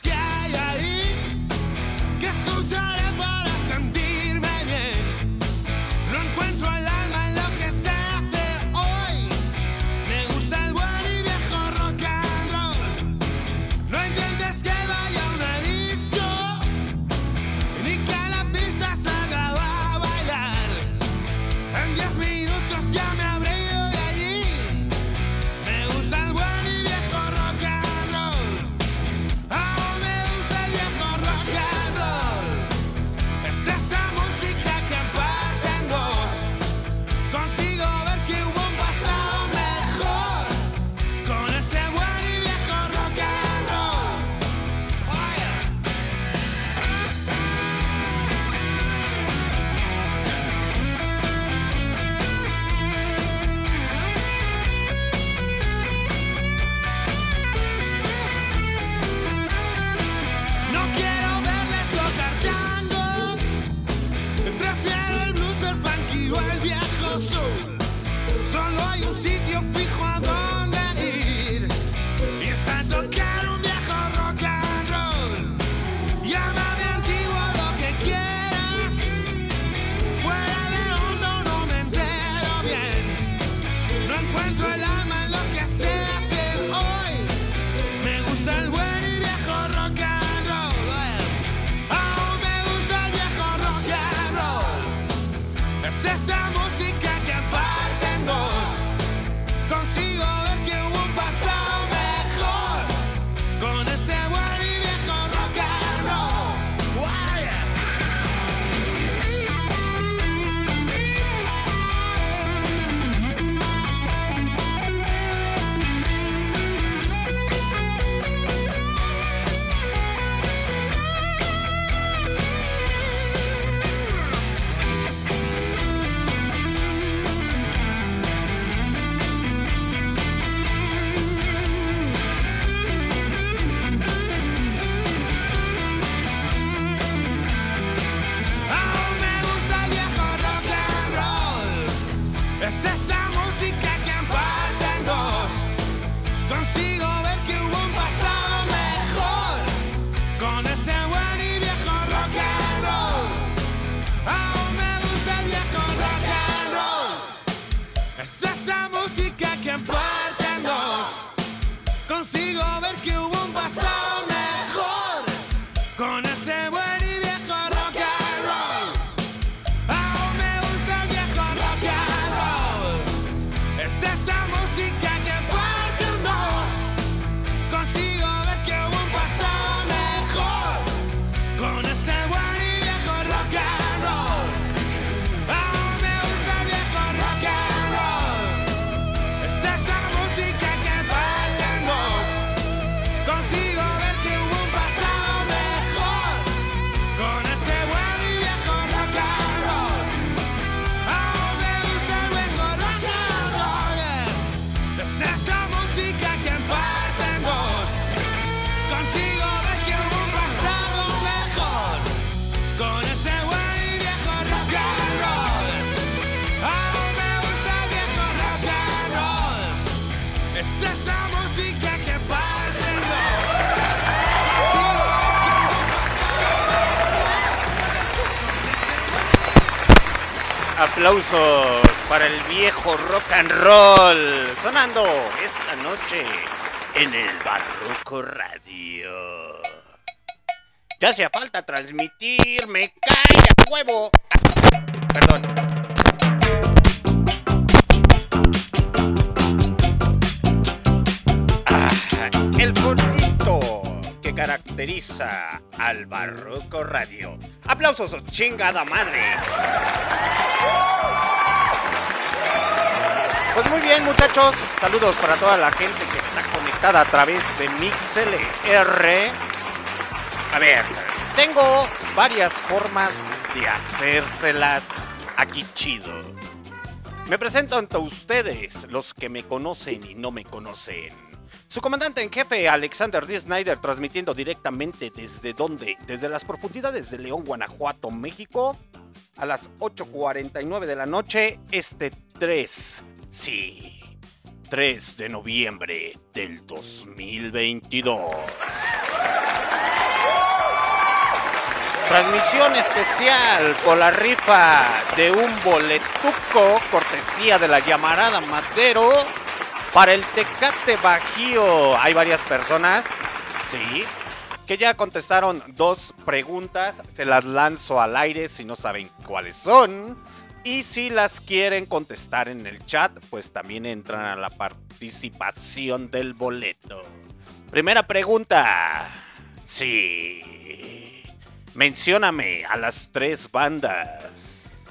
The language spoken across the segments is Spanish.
que hay ahí que escuchan. Aplausos para el viejo rock and roll sonando esta noche en el Barroco Radio. Ya hacía falta transmitirme, calla huevo. Perdón. Ah, el fonito que caracteriza al Barroco Radio. Aplausos, chingada madre. Pues muy bien, muchachos. Saludos para toda la gente que está conectada a través de MixLR. A ver, tengo varias formas de hacérselas aquí chido. Me presento ante ustedes, los que me conocen y no me conocen. Su comandante en jefe, Alexander D. Snyder, transmitiendo directamente desde donde? Desde las profundidades de León, Guanajuato, México, a las 8.49 de la noche, este 3, sí, 3 de noviembre del 2022. Transmisión especial con la rifa de un boletuco, cortesía de la llamarada Madero, para el Tecate Bajío. Hay varias personas, sí, que ya contestaron dos preguntas. Se las lanzo al aire si no saben cuáles son. Y si las quieren contestar en el chat, pues también entran a la participación del boleto. Primera pregunta. Sí. Mencióname a las tres bandas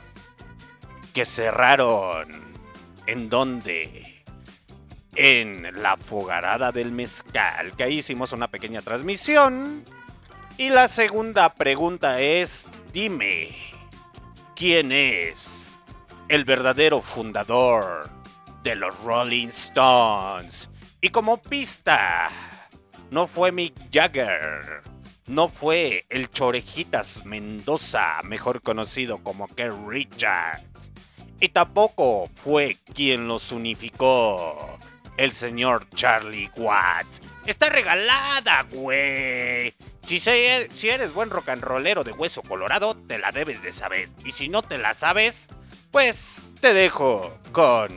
que cerraron. ¿En dónde? En la fogarada del mezcal, que ahí hicimos una pequeña transmisión. Y la segunda pregunta es, dime, ¿quién es el verdadero fundador de los Rolling Stones? Y como pista, no fue Mick Jagger, no fue el Chorejitas Mendoza, mejor conocido como Kerr Richards. Y tampoco fue quien los unificó, el señor Charlie Watts. Está regalada, güey. Si, eres buen rock and rollero de hueso colorado, te la debes de saber. Y si no te la sabes, pues te dejo con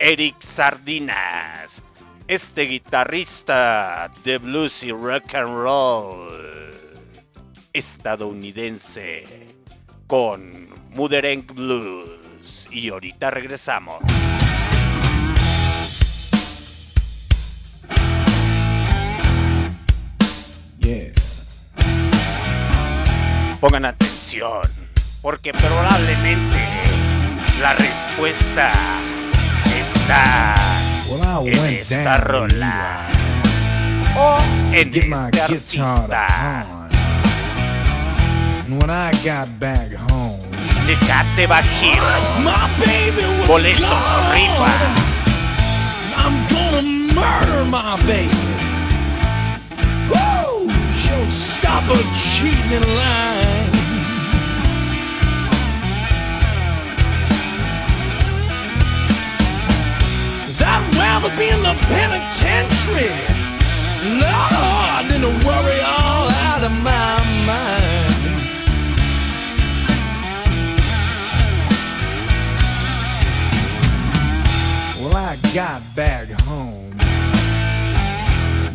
Eric Sardinas, este guitarrista de blues y rock and roll estadounidense con Mudereng Blues. Y ahorita regresamos. Yeah. Pongan atención, porque probablemente la respuesta está Well, en esta rola o en get este artista. And when I got back home, Tecate Bajío, my baby was boleto, gone. rifa. I'm gonna murder my baby. She'll stop her cheating in line. I'd rather be in the penitentiary. Lord, than to worry all out of my mind. Well, I got back home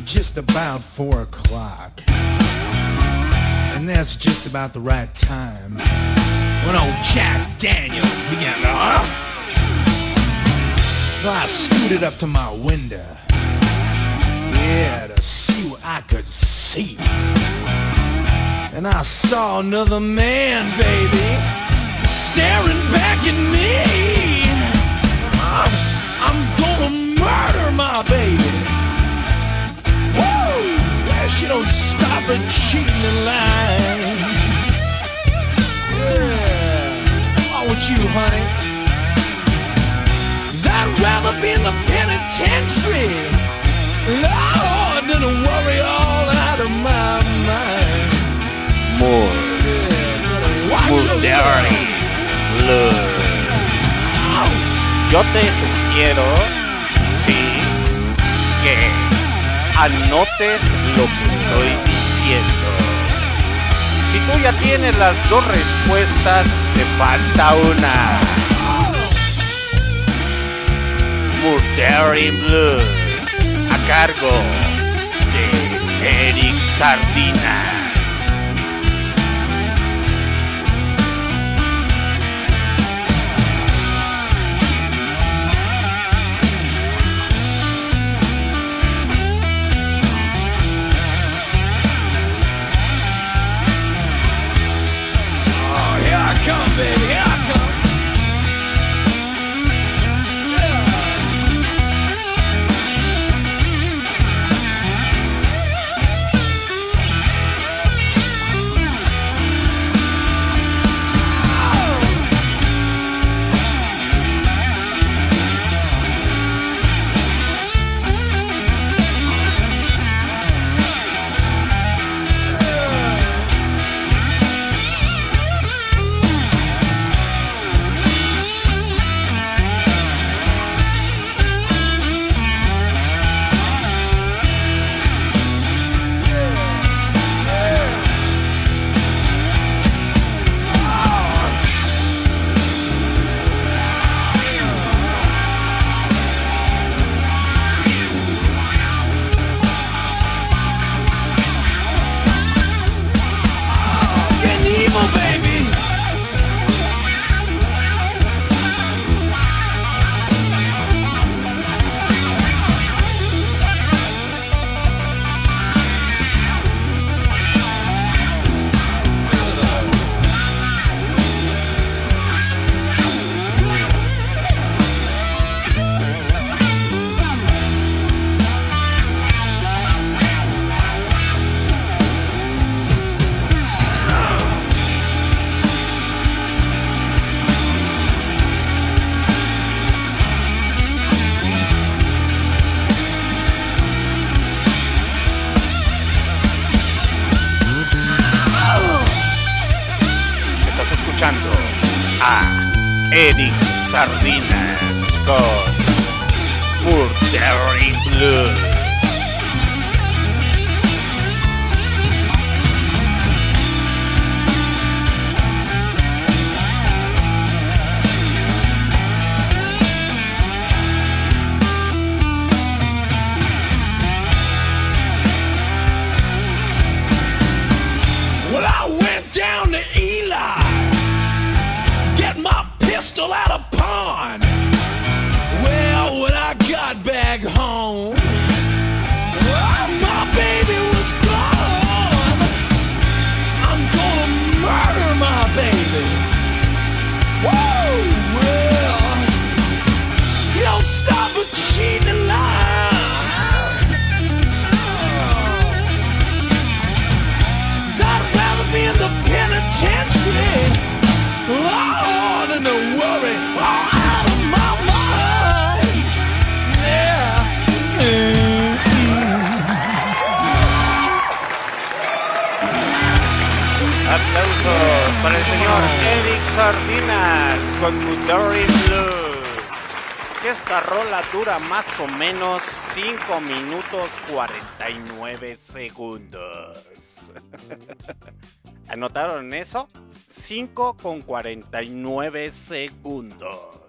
just about four o'clock. And that's just about the right time when old Jack Daniels began to. Uh, so I scooted up to my window. Yeah, to see what I could see. And I saw another man, baby, staring back at me. I'm gonna murder my baby. She don't stop her cheating in line. Yeah. On with you, honey. I'd rather be in the penitentiary. Lord, than to worry all out of my mind. More, Yeah, watch more dirty blood. Yo te sugiero, sí, que anotes lo que estoy diciendo. Si tú ya tienes las dos respuestas, te falta una. Murdering Blues, a cargo de Eric Sardina. come, baby. ¿Anotaron eso? 5 con 49 segundos.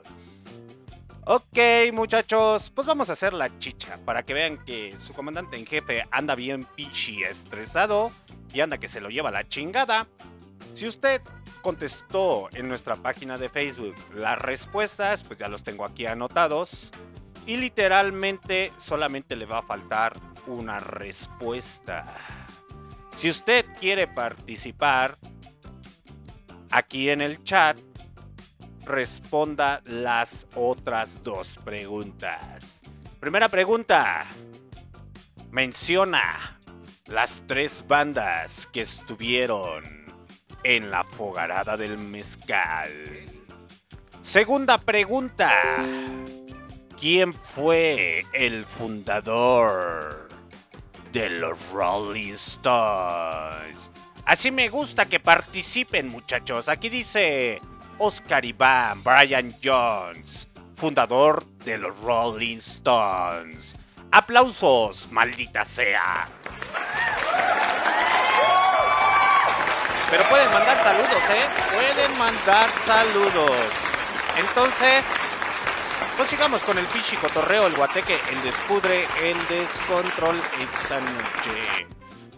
Ok, muchachos, pues vamos a hacer la chicha para que vean que su comandante en jefe anda bien pichi estresado y anda que se lo lleva la chingada. Si usted contestó en nuestra página de Facebook las respuestas, pues ya los tengo aquí anotados. Y literalmente solamente le va a faltar una respuesta. Si usted quiere participar aquí en el chat, responda las otras dos preguntas. Primera pregunta. Menciona las tres bandas que estuvieron en la fogarada del mezcal. Segunda pregunta. ¿Quién fue el fundador de los Rolling Stones? Así me gusta que participen muchachos. Aquí dice Oscar Iván, Brian Jones, fundador de los Rolling Stones. Aplausos, maldita sea. Pero pueden mandar saludos, ¿eh? Pueden mandar saludos. Entonces, pues sigamos con el pichi cotorreo, el guateque, el descudre, el descontrol esta noche.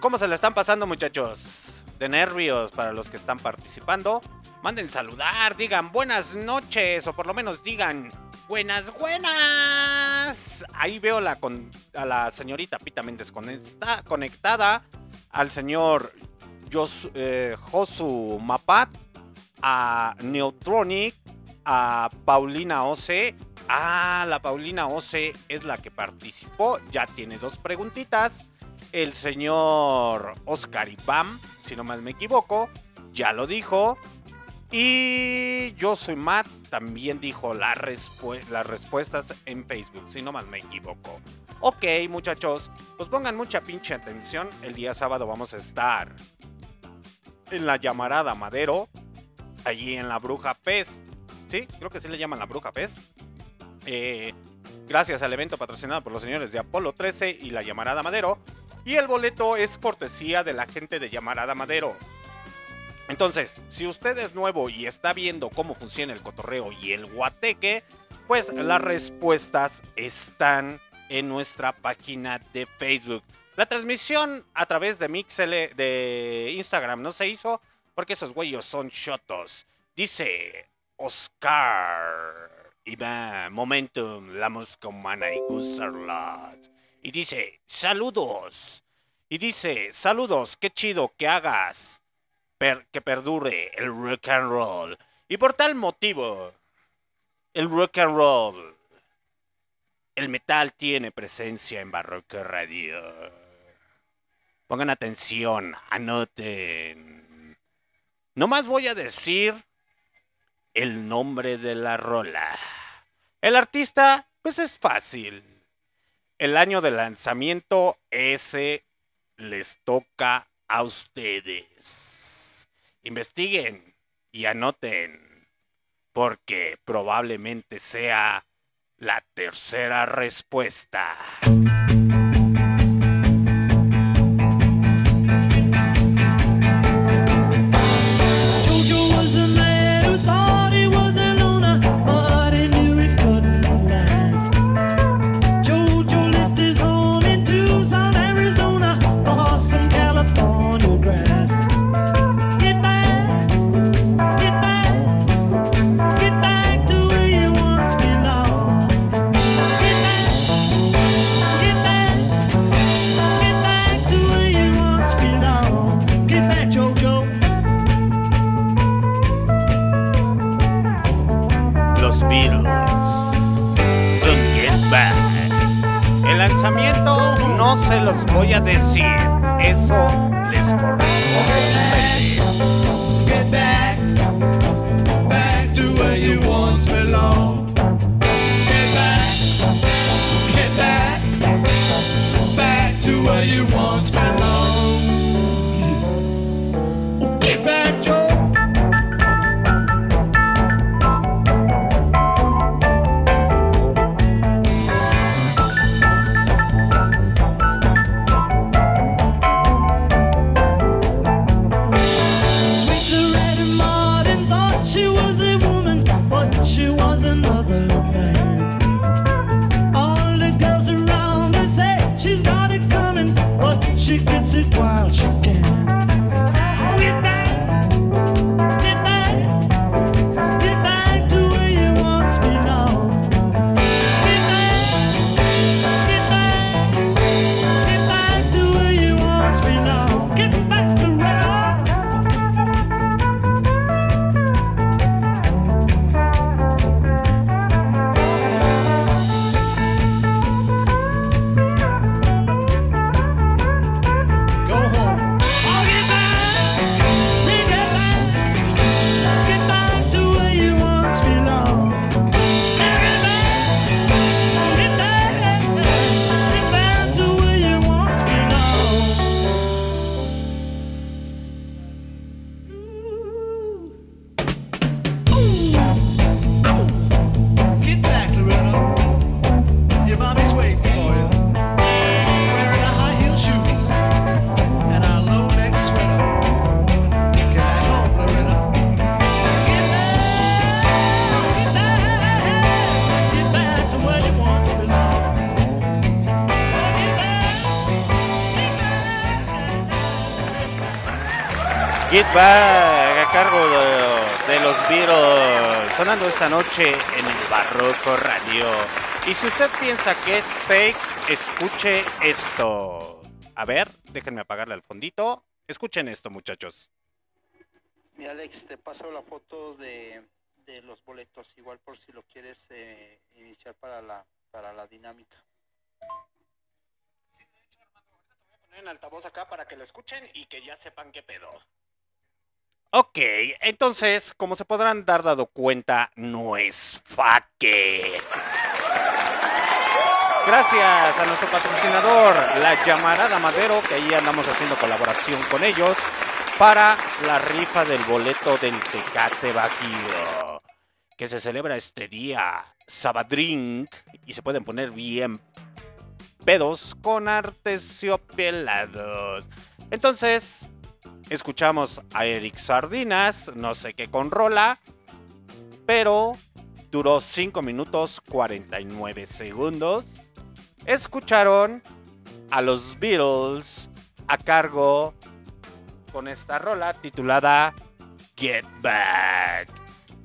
¿Cómo se la están pasando, muchachos? De nervios para los que están participando. Manden saludar, digan buenas noches, o por lo menos digan buenas, buenas. Ahí veo la con- a la señorita Pita Méndez conecta- conectada, al señor eh, Josu Mapat, a Neutronic, a Paulina Ose. Ah, la Paulina Ose es la que participó. Ya tiene dos preguntitas. El señor Oscar Ibam, si no más me equivoco, ya lo dijo. Y yo soy Matt, también dijo las respuestas en Facebook, si no más me equivoco. Ok, muchachos, pues pongan mucha pinche atención. El día sábado vamos a estar en la llamarada Madero, allí en la Bruja Pez. Creo que sí le llaman la Bruja Pez. Eh, gracias al evento patrocinado por los señores de Apolo 13 y la llamarada Madero. Y el boleto es cortesía de la gente de llamarada Madero. Entonces, si usted es nuevo y está viendo cómo funciona el cotorreo y el guateque, pues las respuestas están en nuestra página de Facebook. La transmisión a través de Mixel de Instagram no se hizo porque esos güeyos son shotos. Dice Oscar. Va Momentum, la Moscomana y Gusarlat. Y dice, saludos. Y dice, saludos, qué chido que hagas que perdure el rock and roll. Y por tal motivo, el rock and roll, el metal tiene presencia en Barroco Radio. Pongan atención, anoten. No más voy a decir el nombre de la rola. El artista, pues es fácil. El año de lanzamiento, ese les toca a ustedes. Investiguen y anoten, porque probablemente sea la tercera respuesta. No se los voy a decir. Eso wild. Back a cargo de, los Beatles, sonando esta noche en el Barroco Radio. Y si usted piensa que es fake, escuche esto. A ver, déjenme apagarle al fondito. Escuchen esto, muchachos. Y Alex, te paso las fotos de, de los boletos, igual por si lo quieres eh, iniciar para la, para la dinámica. en altavoz acá para que lo escuchen y que ya sepan qué pedo. Ok, entonces, como se podrán dar dado cuenta, no es faque. Gracias a nuestro patrocinador, la Llamarada Madero, que ahí andamos haciendo colaboración con ellos para la rifa del boleto del Tecate Bajío, que se celebra este día, Sabadrink, y se pueden poner bien pedos con artesiopelados. Entonces, escuchamos a Eric Sardinas, no sé qué con rola, pero duró 5 minutos 49 segundos. Escucharon a los Beatles a cargo con esta rola titulada Get Back.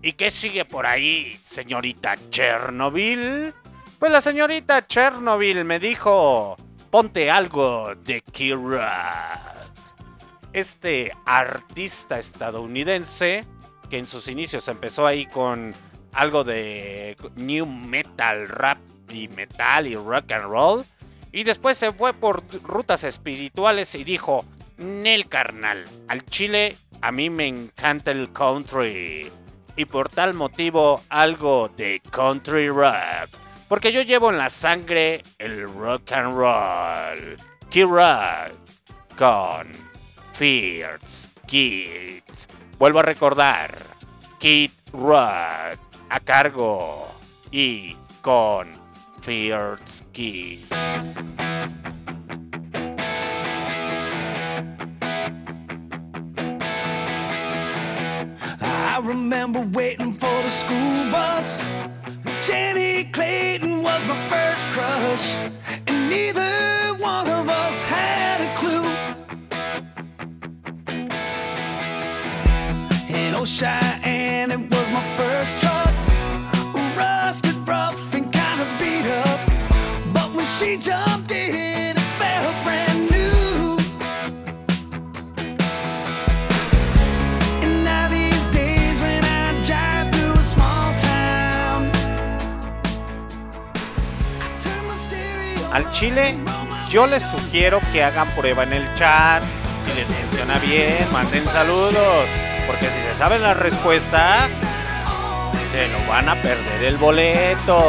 ¿Y qué sigue por ahí, señorita Chernobyl? Pues la señorita Chernobyl me dijo, ponte algo de Kira. Este artista estadounidense, que en sus inicios empezó ahí con algo de new metal, rap y metal y rock and roll, y después se fue por rutas espirituales y dijo, Nel carnal, al chile a mí me encanta el country. Y por tal motivo algo de country rock porque yo llevo en la sangre el rock and roll. Kid Rock con Fierce Kids. Vuelvo a recordar. Kid Rock a cargo y con Fierce Kids. I remember waiting for the school bus. Jenny Clayton was my first crush, and neither one of us had Cheyenne, it was my first truck, rusted, and beat up. But when she jumped in, it. And a turn my stereo Al chile, yo les sugiero que hagan prueba en el chat. Si les funciona bien, manden saludos. Porque si se saben la respuesta, se lo van a perder el boleto.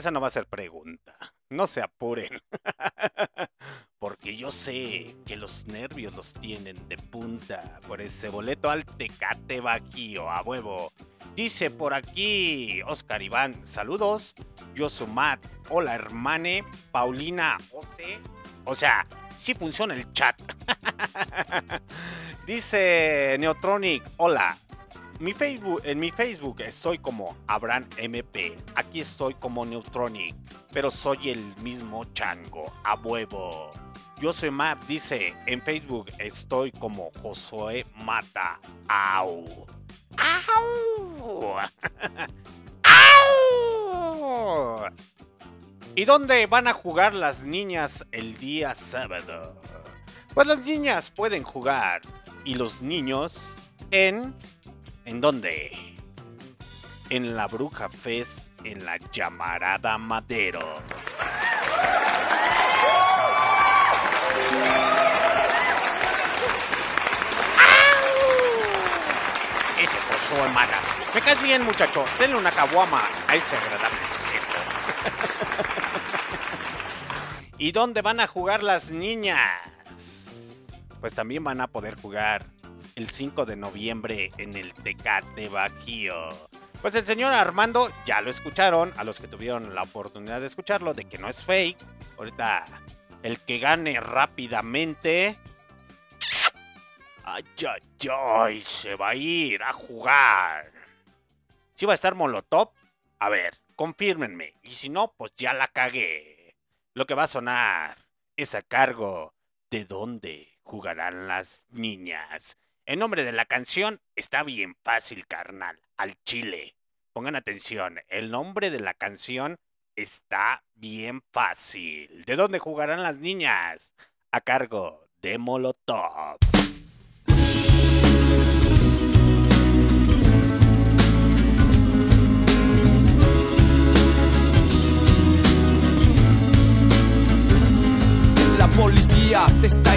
Esa no va a ser pregunta. No se apuren. Porque yo sé que los nervios los tienen de punta por ese boleto al Tecate Bajío, a huevo. Dice por aquí Oscar Iván, saludos. Yo soy Matt. Hola, hermane. Paulina Oce. O sea, sí funciona el chat. Dice Neotronic, hola. Facebook, en mi Facebook estoy como Abraham MP. Aquí estoy como Neutronic. Pero soy el mismo chango. A huevo. Yo soy Map, dice. En Facebook estoy como Josué Mata. Au. Au. Au. ¿Y dónde van a jugar las niñas el día sábado? Pues las niñas pueden jugar y los niños en... ¿En dónde? En la Bruja Fest en la Llamarada Madero. Ese coso, hermana. Me caes bien, muchacho. Denle una caguama a ese agradable sujeto. ¿Y dónde van a jugar las niñas? Pues también van a poder jugar el 5 de noviembre en el Tecate Bajío. Pues el señor Armando, ya lo escucharon, a los que tuvieron la oportunidad de escucharlo, de que no es fake. Ahorita, el que gane rápidamente. Ay, ay, ay, se va a ir a jugar. ¿Sí va a estar Molotov? A ver, confírmenme. Y si no, pues ya la cagué. Lo que va a sonar es a cargo de dónde jugarán las niñas. El nombre de la canción está bien fácil, carnal. Al chile. Pongan atención, el nombre de la canción está bien fácil. ¿De dónde jugarán las niñas? A cargo de Molotov. La policía te está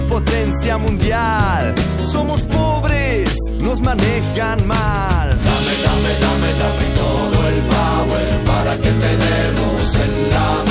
potencia mundial. Somos pobres, nos manejan mal. Dame, dame, dame, dame todo el power para que te demos en la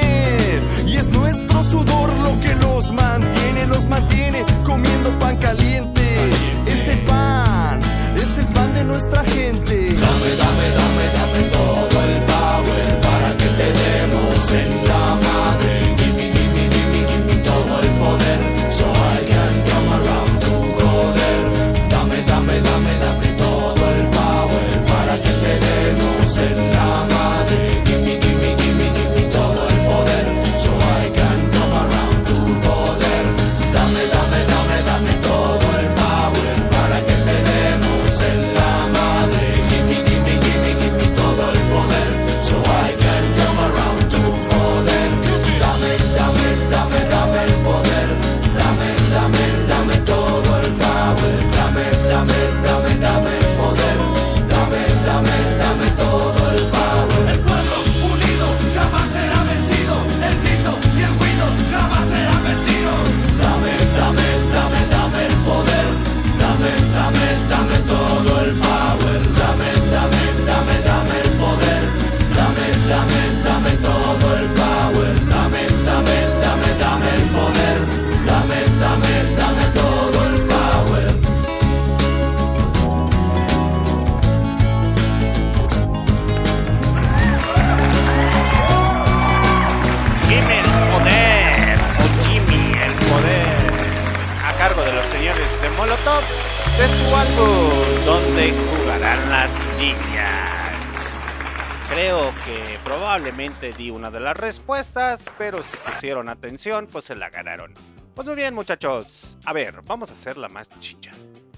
De su álbum Donde jugarán las niñas. Creo que probablemente di una de las respuestas, pero si pusieron atención, pues se la ganaron. Pues muy bien, muchachos. A ver, vamos a hacerla más chicha.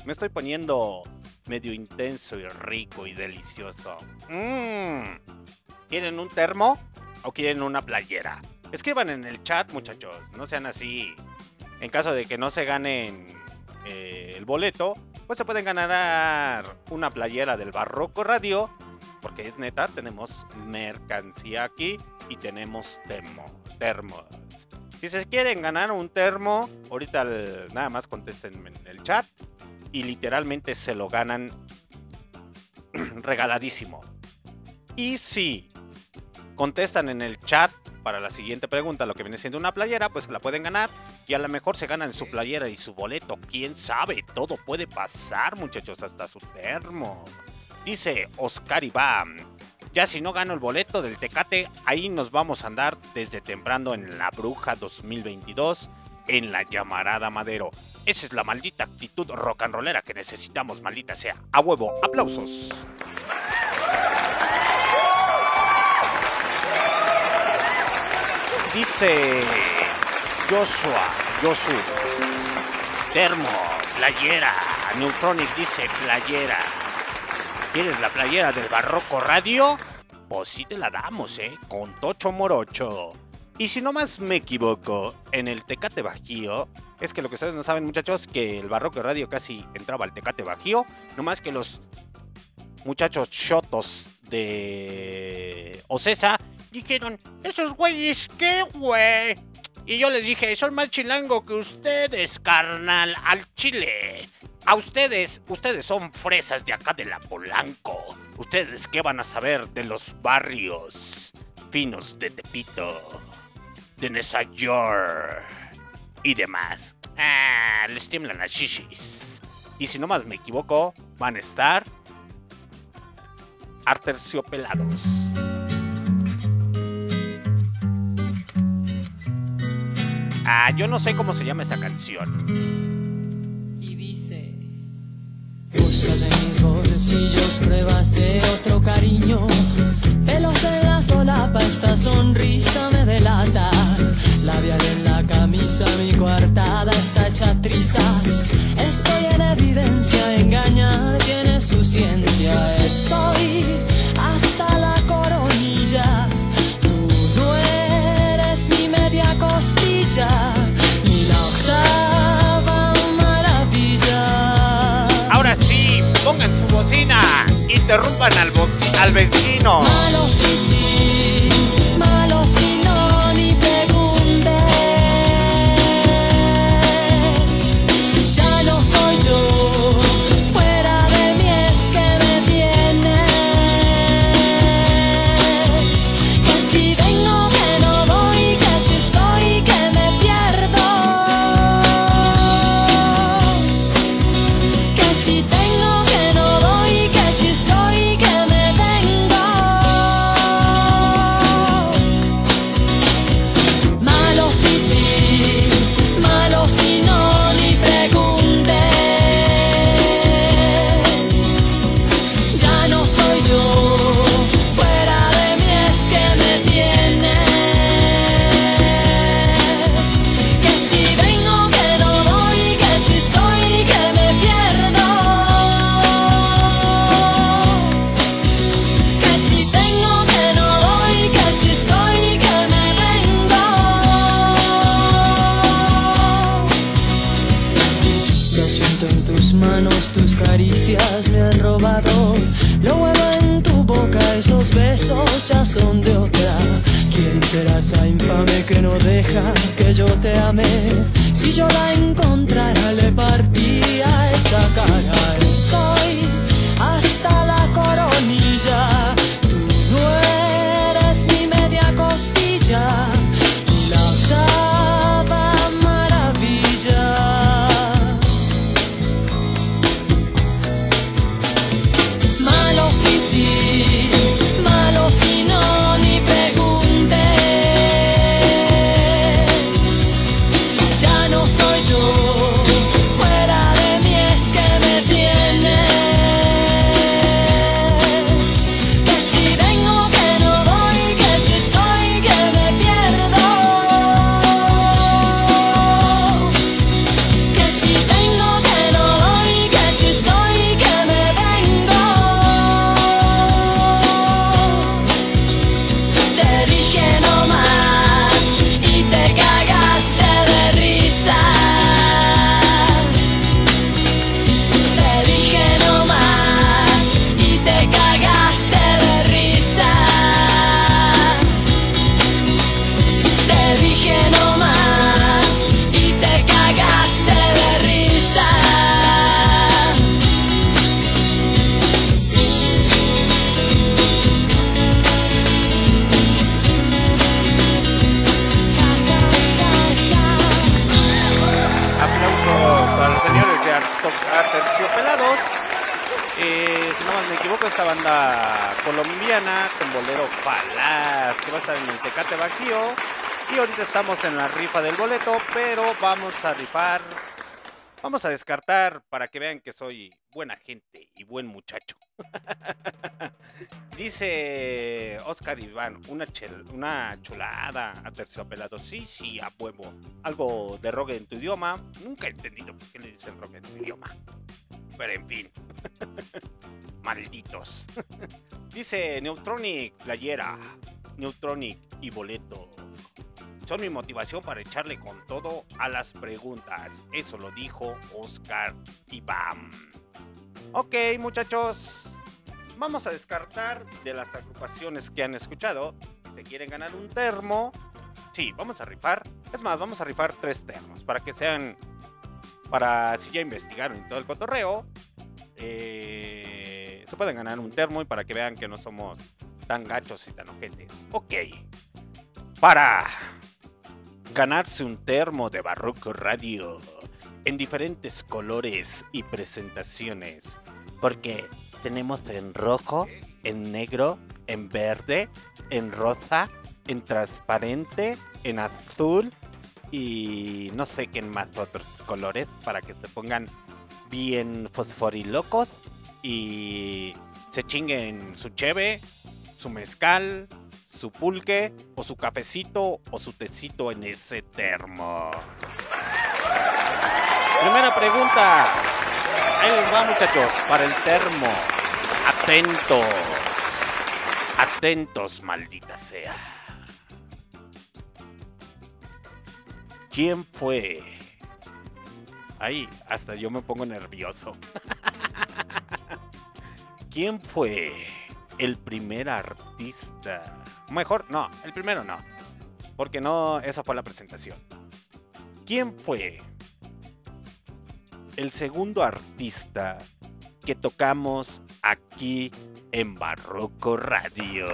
Me estoy poniendo medio intenso y rico y delicioso. Mmm. ¿Quieren un termo o quieren una playera? Escriban en el chat, muchachos. No sean así. En caso de que no se ganen eh, el boleto, pues se pueden ganar una playera del Barroco Radio. Porque es neta, tenemos mercancía aquí y tenemos termo, termos. Si se quieren ganar un termo, ahorita nada más contesten en el chat y literalmente se lo ganan regaladísimo. Y si contestan en el chat para la siguiente pregunta lo que viene siendo una playera, pues la pueden ganar y a lo mejor se ganan su playera y su boleto. ¿Quién sabe? Todo puede pasar, muchachos, hasta su termo. Dice Oscar Iván. Ya si no gano el boleto del Tecate, ahí nos vamos a andar desde temprano en la Bruja 2022 en la llamarada Madero. Esa es la maldita actitud rock and rollera que necesitamos, maldita sea. A huevo, aplausos. Dice Joshua, Josu, Termo, playera. Neutronic dice playera. ¿Quieres la playera del Barroco Radio? Pues sí te la damos, ¿eh? Con Tocho Morocho. Y si no más me equivoco, en el Tecate Bajío, es que lo que ustedes no saben, muchachos, que el Barroco Radio casi entraba al Tecate Bajío, no más que los muchachos chotos de Ocesa dijeron, esos güeyes, ¿qué güey? Y yo les dije, son más chilango que ustedes, carnal, al chile. A ustedes, ustedes son fresas de acá de la Polanco. Ustedes qué van a saber de los barrios finos de Tepito, de Nueva York y demás. Ah, les tiemblan las shishis. Y si no más me equivoco, van a estar arterciopelados. Ah, yo no sé cómo se llama esa canción. Y dice Buscas en mis bolsillos pruebas de otro cariño. Pelos en la solapa, esta sonrisa me delata. Labial en la camisa, mi coartada está hecha trizas. Estoy en evidencia, engañar tiene su ciencia. Estoy hasta la interrumpan al, al vecino. Ya son de otra. ¿Quién será esa infame que no deja que yo te ame? Si yo la encontrara, le partía esta cara. Estoy falaz que va a estar en el Tecate Bajío. Y ahorita estamos en la rifa del boleto, pero vamos a rifar, vamos a descartar para que vean que soy buena gente y buen muchacho. Dice Oscar Iván, una, una chulada a terciopelado. Sí, sí, a huevo. Algo de rock en tu idioma. Nunca he entendido por qué le dicen rock en tu idioma. Pero en fin. Malditos. Dice Neutronic, playera. Neutronic y boleto. Son mi motivación para echarle con todo a las preguntas. Eso lo dijo Oscar Iván. Ok, muchachos. Vamos a descartar de las agrupaciones que han escuchado. Si quieren ganar un termo, sí, vamos a rifar. Es más, vamos a rifar tres termos para que sean. Para si ya investigaron y todo el cotorreo. eh, se pueden ganar un termo y para que vean que no somos tan gachos y tan ojetes. Ok. Para ganarse un termo de Barroco Radio en diferentes colores y presentaciones. Porque tenemos en rojo, en negro, en verde, en rosa, en transparente, en azul y no sé qué más otros colores para que se pongan bien fosforilocos y se chinguen su cheve, su mezcal, su pulque o su cafecito o su tecito en ese termo. Primera pregunta. Ahí les va muchachos, para el termo. Atentos. Atentos, maldita sea. ¿Quién fue? Ahí, hasta yo me pongo nervioso. ¿Quién fue el primer artista? Mejor, no, el primero no. Porque no, esa fue la presentación. ¿Quién fue el segundo artista que tocamos aquí en Barroco Radio?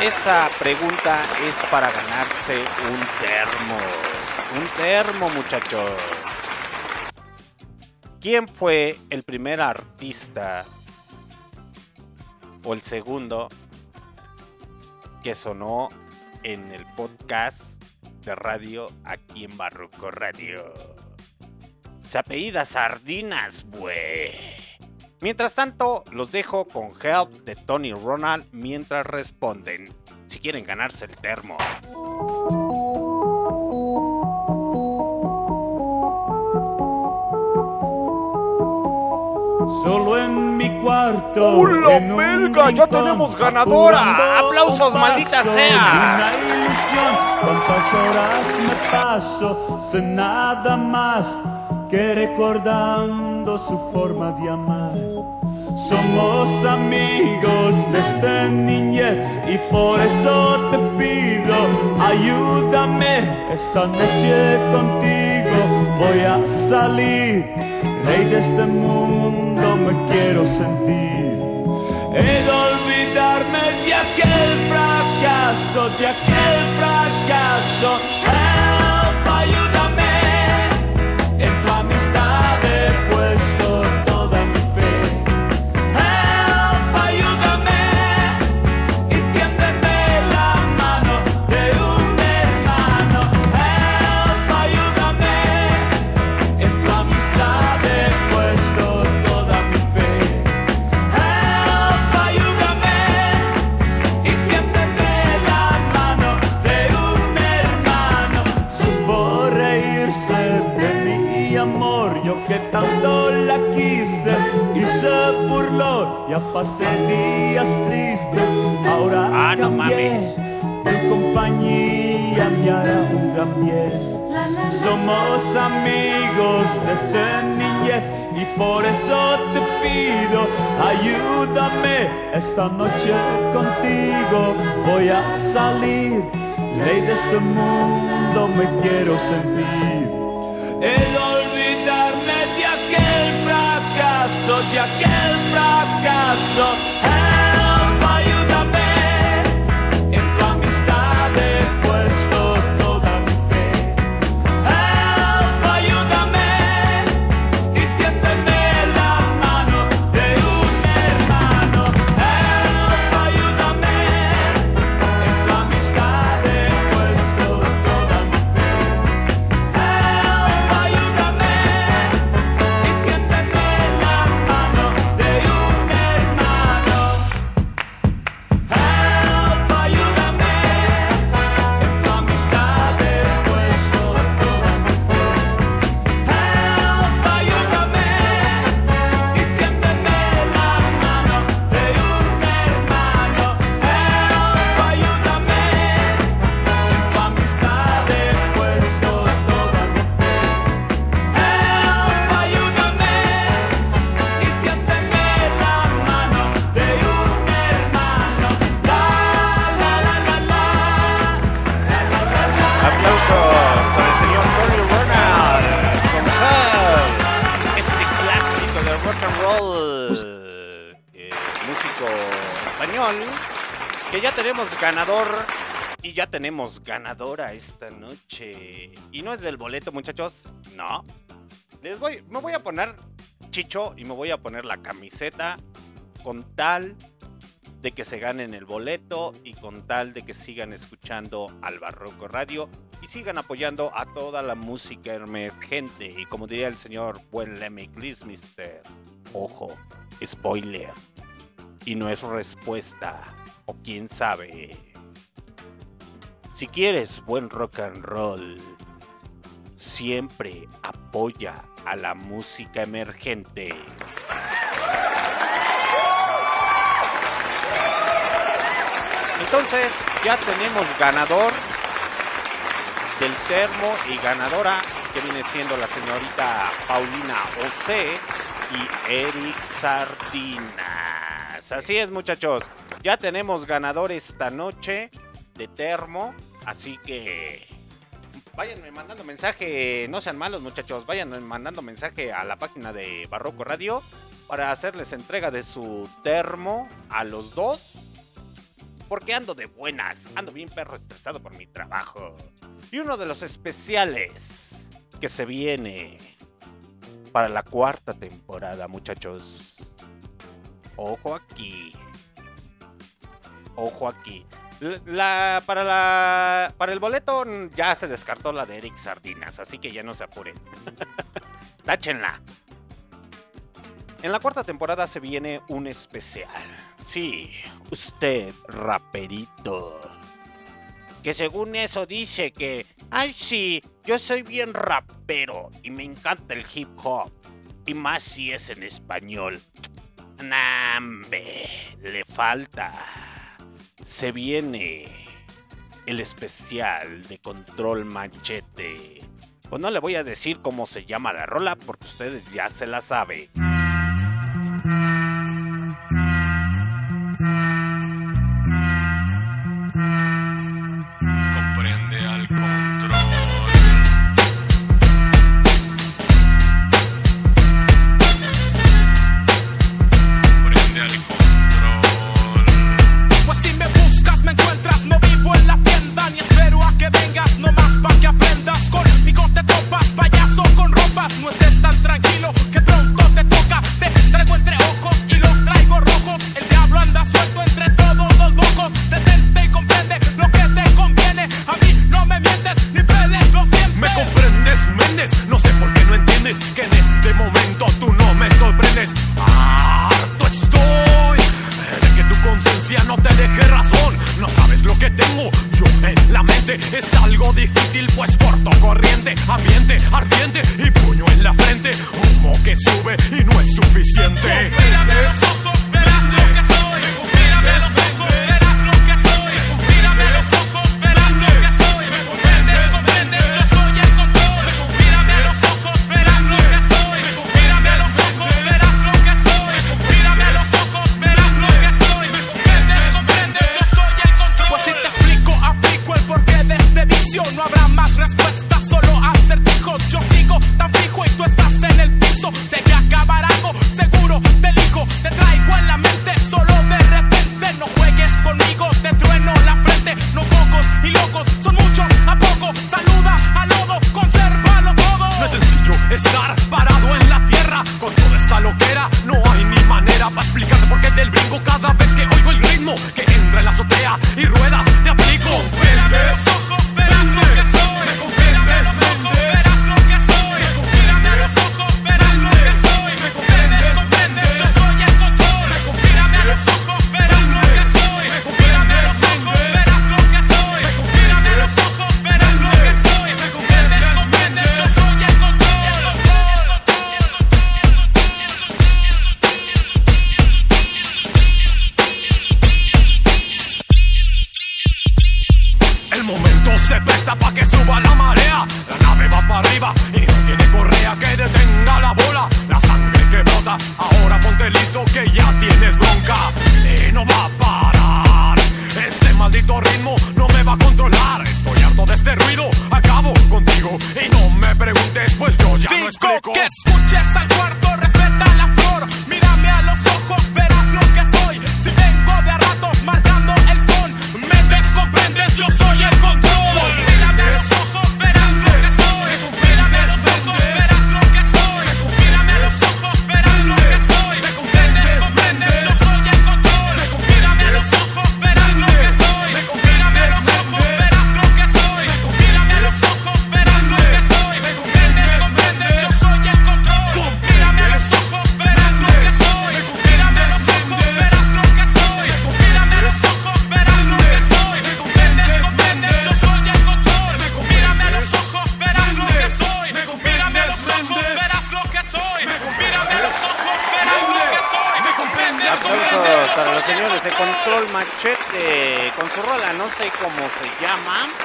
Esa pregunta es para ganarse un termo. Un termo, muchachos. ¿Quién fue el primer artista o el segundo que sonó en el podcast de radio aquí en Barroco Radio? Se apellida Sardinas, güey. Mientras tanto, los dejo con Help de Tony Ronald mientras responden si quieren ganarse el termo. Solo en mi cuarto. ¡Hola, belga! ¡Ya tenemos ganadora! ¡Aplausos, maldita sea! Cuántas horas me paso sin nada más que recordando su forma de amar. Somos amigos desde niñez y por eso te pido, ayúdame esta noche contigo. Voy a salir, rey de este mundo me quiero sentir. He olvidarme de aquel fracaso, de aquel fracaso. Ya pasé días tristes, ahora Ah, no cambié. mames. Tu compañía me hará un gran bien. Somos amigos desde niñez y por eso te pido, ayúdame esta noche contigo. Voy a salir, ley de este mundo me quiero sentir. De olvidarme de aquel fracaso, de aquel fracaso. Help, que ya tenemos ganador y ya tenemos ganadora esta noche. Y no es del boleto, muchachos, no. Les voy, me voy a poner chicho y me voy a poner la camiseta con tal de que se ganen el boleto y con tal de que sigan escuchando al Barroco Radio y sigan apoyando a toda la música emergente. Y como diría el señor buen Lemmy Mister, ojo, spoiler. Y no es respuesta, o quién sabe. Si quieres buen rock and roll, siempre apoya a la música emergente. Entonces ya tenemos ganador del termo y ganadora que viene siendo la señorita Paulina Ose y Eric Sardinas. Así es muchachos, ya tenemos ganador esta noche de termo, así que váyanme mandando mensaje, no sean malos muchachos, vayan mandando mensaje a la página de Barroco Radio para hacerles entrega de su termo a los dos. Porque ando de buenas, ando bien perro estresado por mi trabajo. Y uno de los especiales que se viene para la cuarta temporada, muchachos. Ojo aquí. Ojo aquí. La, para, la, para el boleto ya se descartó la de Eric Sardinas, así que ya no se apuren. Táchenla. En la cuarta temporada se viene un especial. Sí, usted, raperito. Que según eso dice que, ay sí, yo soy bien rapero y me encanta el hip hop. Y más si es en español. Nambe, le falta. Se viene el especial de Control Manchete. Pues no le voy a decir cómo se llama la rola porque ustedes ya se la saben. Aplausos para los señores de Control Machete con su rola, no sé cómo se llama.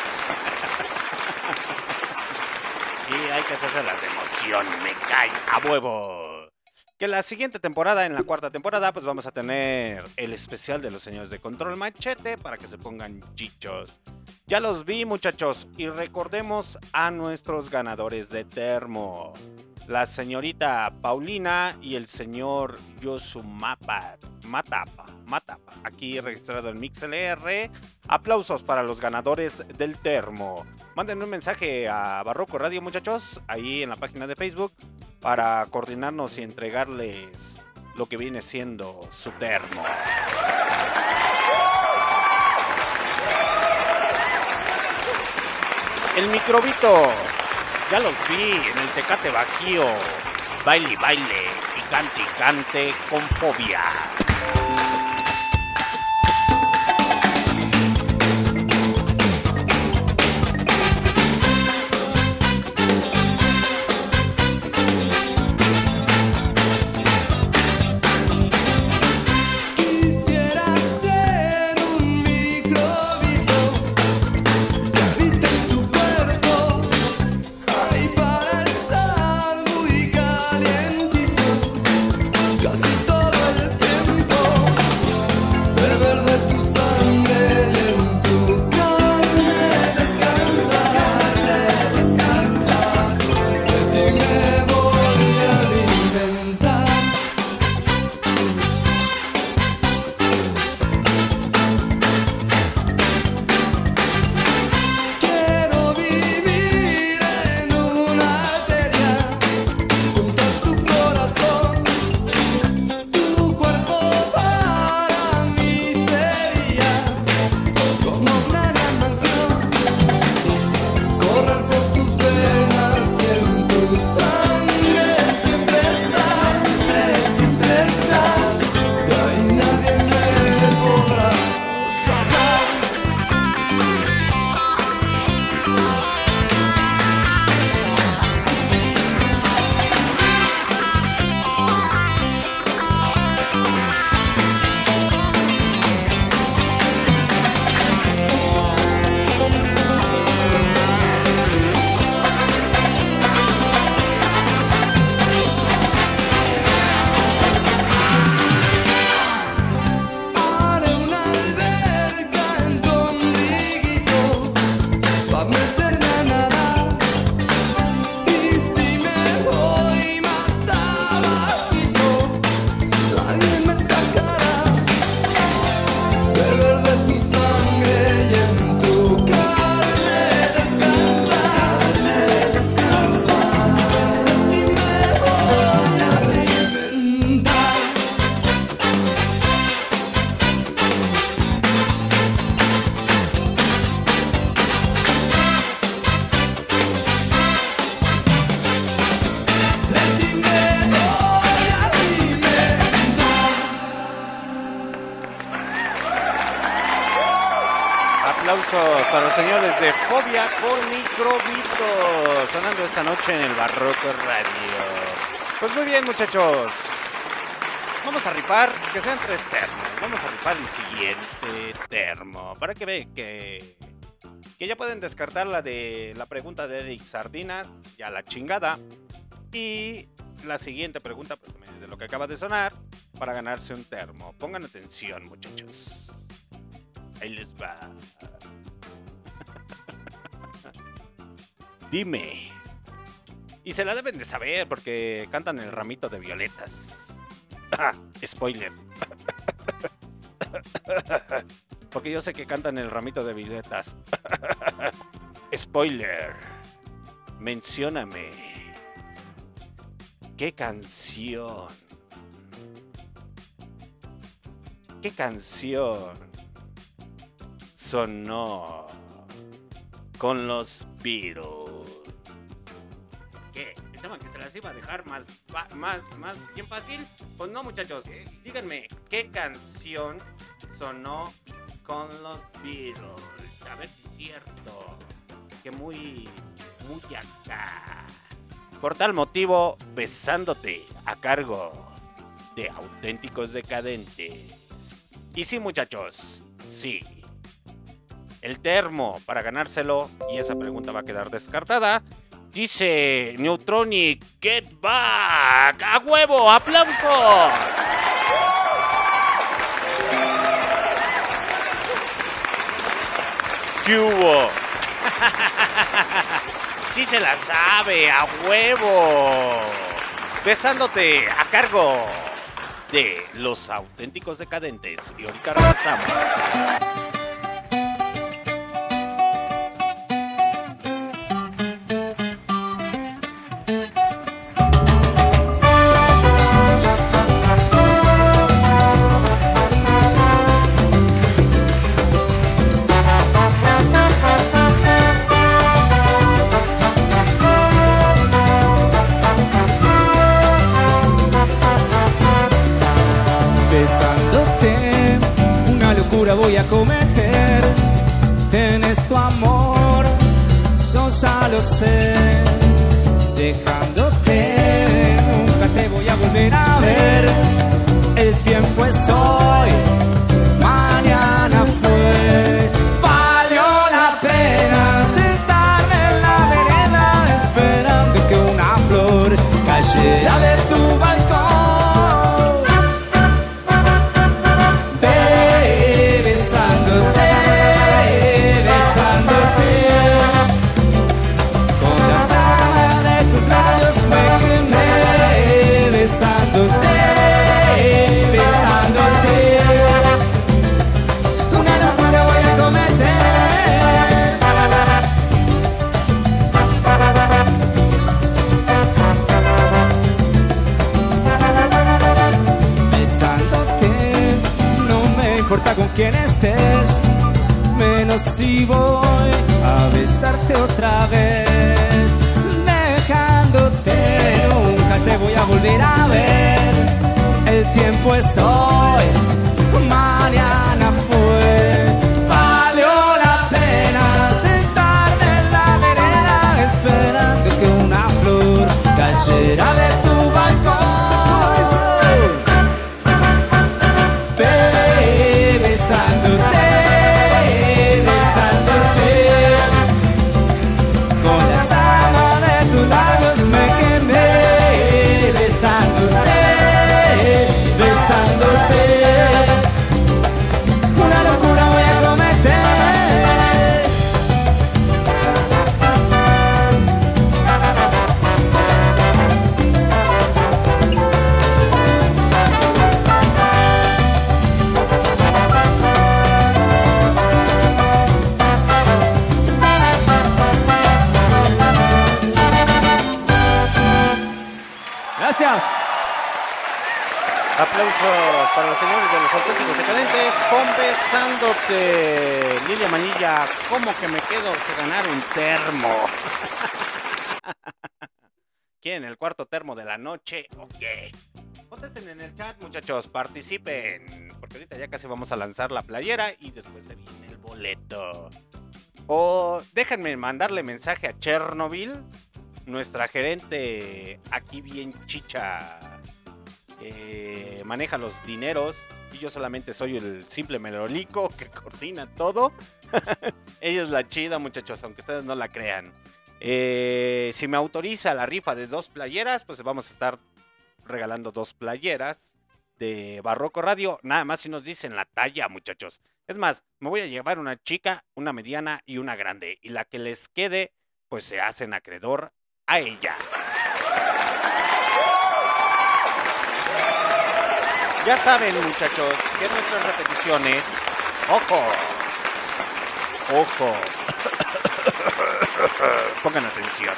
Sí, hay que hacerse las de emoción, me cae a huevo. Que la siguiente temporada, en la cuarta temporada, pues vamos a tener el especial de los señores de Control Machete para que se pongan chichos. Ya los vi, muchachos, y recordemos a nuestros ganadores de termo. La señorita Paulina y el señor Yosumapa Matapa, Matapa, aquí registrado en MixLR. Aplausos para los ganadores del termo. Manden un mensaje a Barroco Radio, muchachos, ahí en la página de Facebook, para coordinarnos y entregarles lo que viene siendo su termo. El microbito, ya los vi en el Tecate Bajío. Baile, y baile, picante, y cante, con fobia. Muchachos. Vamos a ripar, que sean tres termos. Vamos a ripar el siguiente termo. Para que vean que, que ya pueden descartar la de la pregunta de Eric Sardina, ya la chingada. Y la siguiente pregunta, pues también es de lo que acaba de sonar, para ganarse un termo. Pongan atención, muchachos. Ahí les va. Dime. Y se la deben de saber porque cantan el ramito de violetas. Ah, spoiler. Porque yo sé que cantan el ramito de violetas. Spoiler. Mencióname. ¿Qué canción? ¿Qué canción sonó con los Beatles? ¿Pensaban que se las iba a dejar más, más, más bien fácil? Pues no, muchachos. Díganme, ¿qué canción sonó con los Beatles? A ver si es cierto. Que muy, muy acá. Por tal motivo, besándote a cargo de auténticos decadentes. Y sí, muchachos, sí. El termo para ganárselo, y esa pregunta va a quedar descartada. Dice Neutronic, get back. ¡A huevo! ¡Aplausos! ¿Qué hubo? Sí se la sabe, a huevo. Besándote a cargo de los auténticos decadentes. Y ahorita regresamos. Muchachos, participen. Porque ahorita ya casi vamos a lanzar la playera y después se viene el boleto. O déjenme mandarle mensaje a Chernobyl, nuestra gerente aquí bien chicha. eh, maneja los dineros y yo solamente soy el simple merolico que coordina todo. Ella es la chida, muchachos, aunque ustedes no la crean. Eh, si me autoriza la rifa de dos playeras, pues vamos a estar regalando dos playeras de Barroco Radio. Nada más si nos dicen la talla, muchachos. Es más, me voy a llevar una chica, una mediana y una grande. Y la que les quede, pues se hacen acreedor a ella. Ya saben, muchachos, que nuestras repeticiones. ¡Ojo! ¡Ojo! Pongan atención.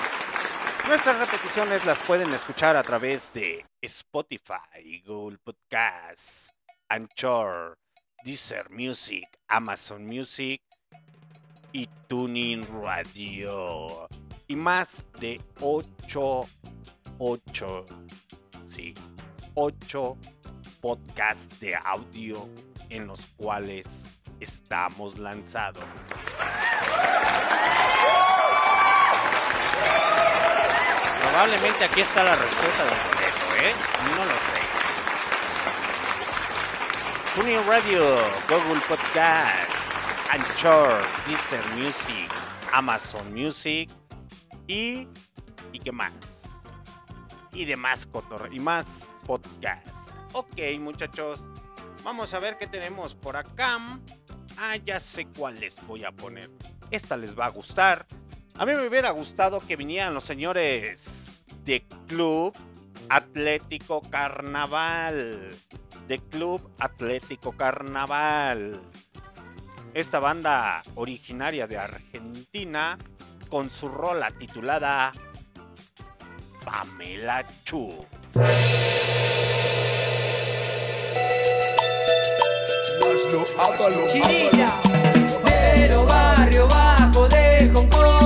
Nuestras repeticiones las pueden escuchar a través de Spotify, Google Podcasts, Anchor, Deezer Music, Amazon Music y Tuning Radio. Y más de 8, 8, sí, 8 podcasts de audio en los cuales estamos lanzados. Probablemente aquí está la respuesta del boleto, ¿eh? No lo sé. TuneIn Radio, Google Podcast, Anchor, Deezer Music, Amazon Music y y qué más y demás cotor y más podcast. Ok, muchachos, vamos a ver qué tenemos por acá. Ah, ya sé cuál les voy a poner. Esta les va a gustar. A mí me hubiera gustado que vinieran los señores de Club Atlético Carnaval. De Club Atlético Carnaval. Esta banda originaria de Argentina con su rola titulada Pamela Chu. Pero barrio bajo de Hong Kong,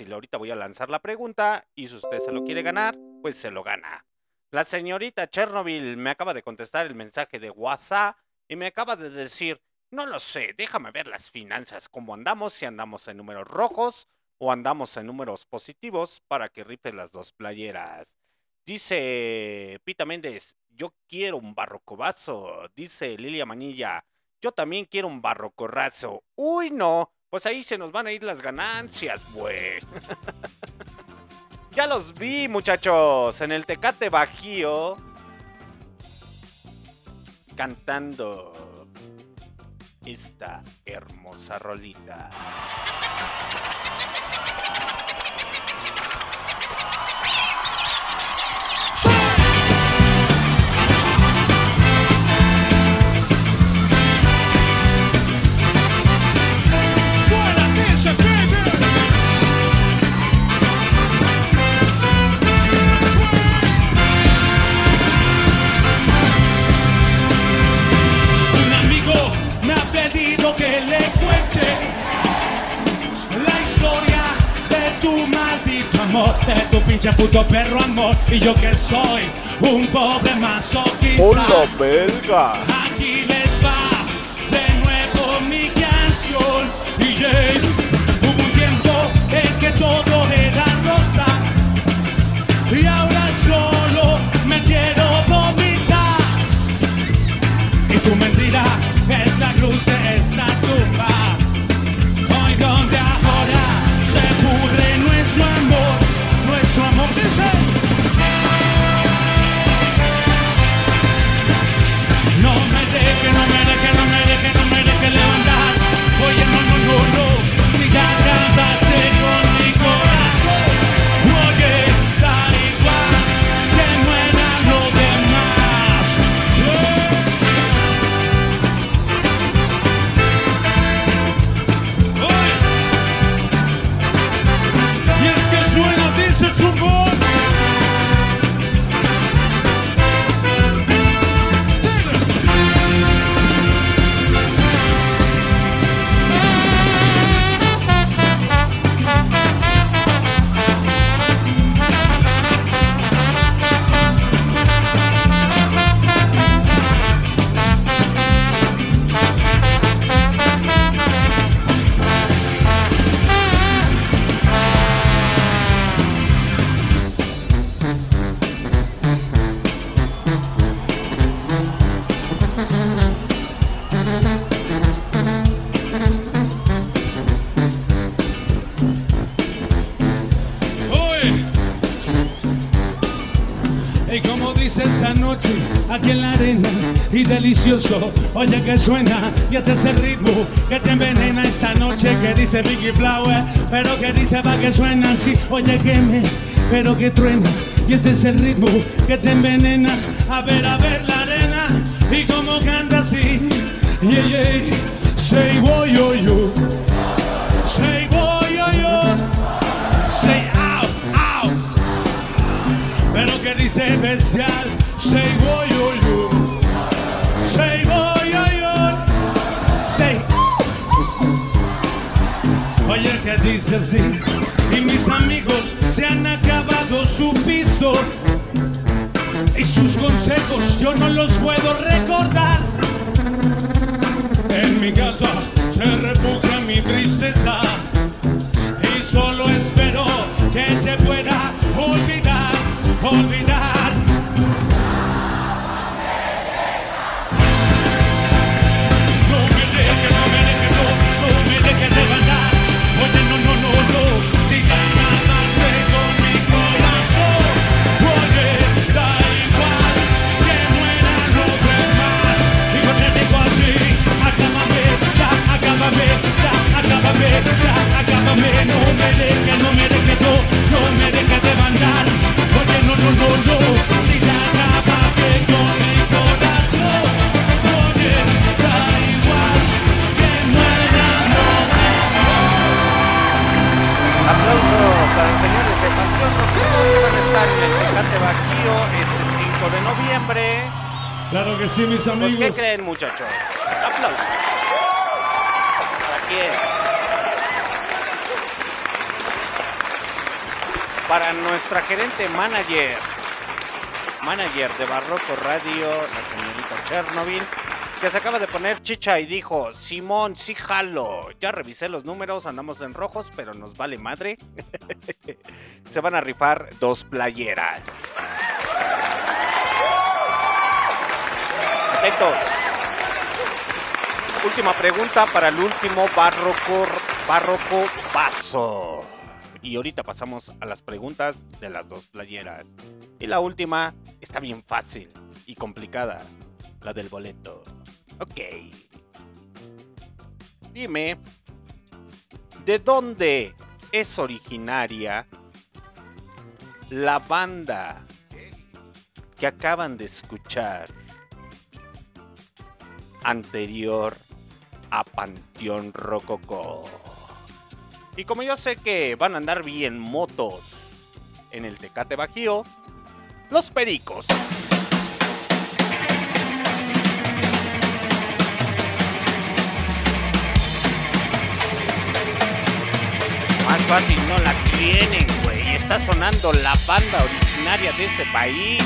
fácil, ahorita voy a lanzar la pregunta y si usted se lo quiere ganar, pues se lo gana. La señorita Chernobyl me acaba de contestar el mensaje de WhatsApp y me acaba de decir, no lo sé, déjame ver las finanzas, cómo andamos, si andamos en números rojos o andamos en números positivos para que rife las dos playeras. Dice Pita Méndez, yo quiero un barrocobazo. Dice Lilia Manilla, yo también quiero un barrocorrazo. Uy, no, pues ahí se nos van a ir las ganancias, güey. ya los vi, muchachos, en el Tecate Bajío. Cantando esta hermosa rolita. Pinche puto perro amor. Y yo que soy un pobre masoquista. ¡Hola, belga! Aquí les va de nuevo mi canción. Y aquí en la arena, y delicioso, oye que suena, y este es el ritmo que te envenena esta noche, que dice Vicky Flower, pero que dice va que suena así, oye que me, pero que truena, y este es el ritmo que te envenena, a ver, a ver la arena, y como canta así, yeah, yeah, say boy, yo, yo, say boy, yo, yo, say ow, ow. Pero que dice especial, say boy, yo, yo. Say boy, yo, yo. Say. Oye, que dice así. Y mis amigos se han acabado su piso. Y sus consejos yo no los puedo recordar. En mi casa se refugia mi tristeza. Y solo espero que te pueda olvidar, olvidar. No me dejes, no me dejes, no, no me dejes de mandar. Oye, no, no, no, no, si ya acabaste con mi corazón. Oye, da igual que muera lo Aplausos para los señores de Pasión Rockero que van a estar en el Tecate Bajío este 5 de noviembre. Claro que sí, mis Pues, ¿qué amigos. creen, muchachos? Aplausos. ¿Para quién? Para nuestra gerente manager. Manager de Barroco Radio, la señorita Chernobyl, que se acaba de poner chicha y dijo, Simón, sí jalo. Ya revisé los números, andamos en rojos, pero nos vale madre. se van a rifar dos playeras. Atentos. Última pregunta para el último barroco, barroco vaso. Y ahorita pasamos a las preguntas de las dos playeras. Y la última está bien fácil y complicada. La del boleto. Ok. Dime, ¿de dónde es originaria la banda que acaban de escuchar anterior a Panteón Rococó? Y como yo sé que van a andar bien motos en el Tecate Bajío, los Pericos. Más fácil no la tienen, güey. Está sonando la banda originaria de ese país.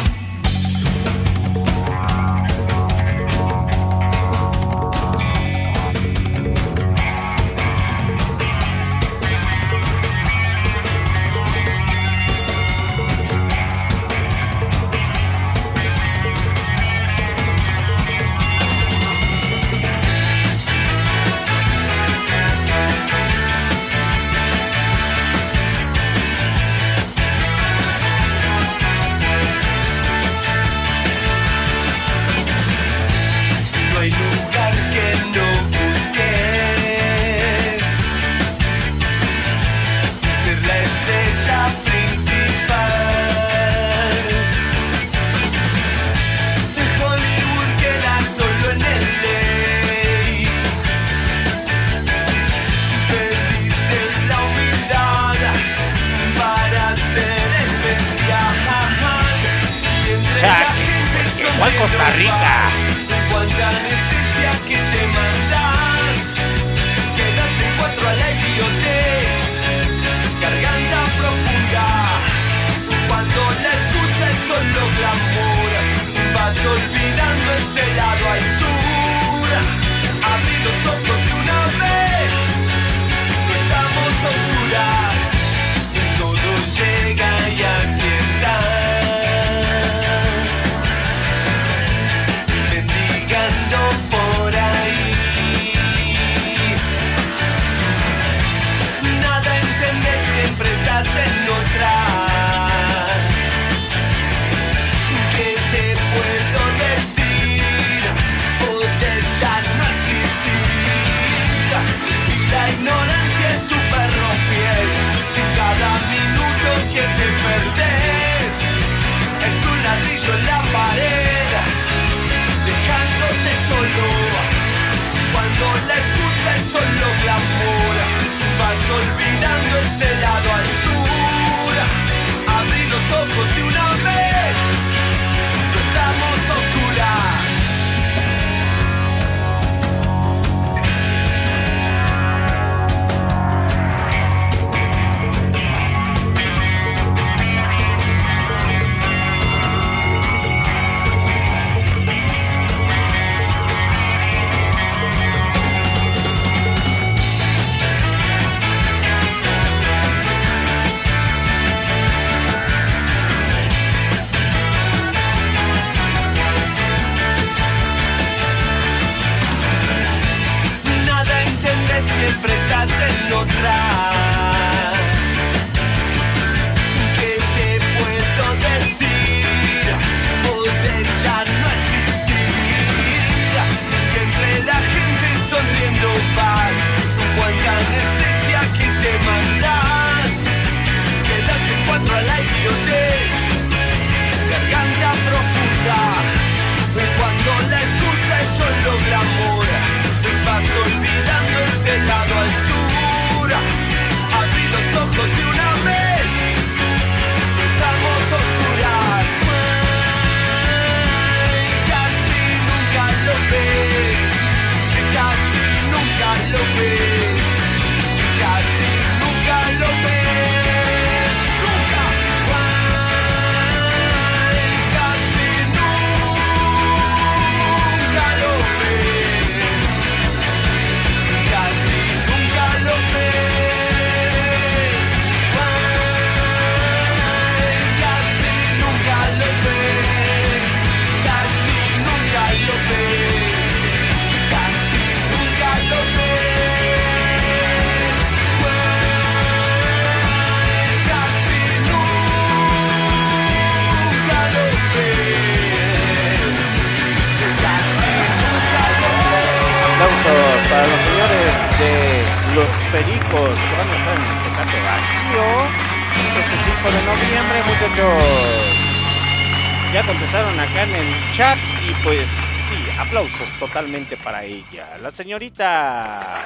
totalmente para ella. La señorita.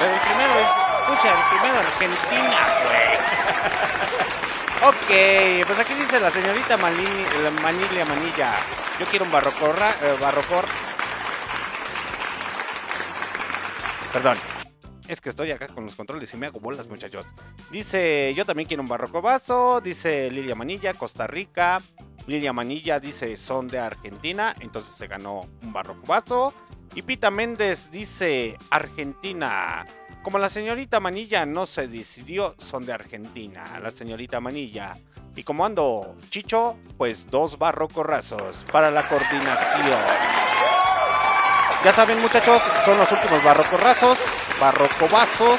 El primero es. Puse el primero Argentina, güey. ok, pues aquí dice la señorita Manilia Manilla. Yo quiero un barrocorra, eh, barrocor. Perdón. Es que estoy acá con los controles y me hago bolas, muchachos. Dice, yo también quiero un barroco vaso Dice Lilia Manilla, Costa Rica. Lilia Manilla dice, son de Argentina. Entonces se ganó un barroco vaso. Y Pita Méndez dice, Argentina. Como la señorita Manilla no se decidió, son de Argentina. La señorita Manilla. Y como ando chicho, pues dos barrocorrazos para la coordinación. Ya saben, muchachos, son los últimos barrocorrazos, barrocobazos.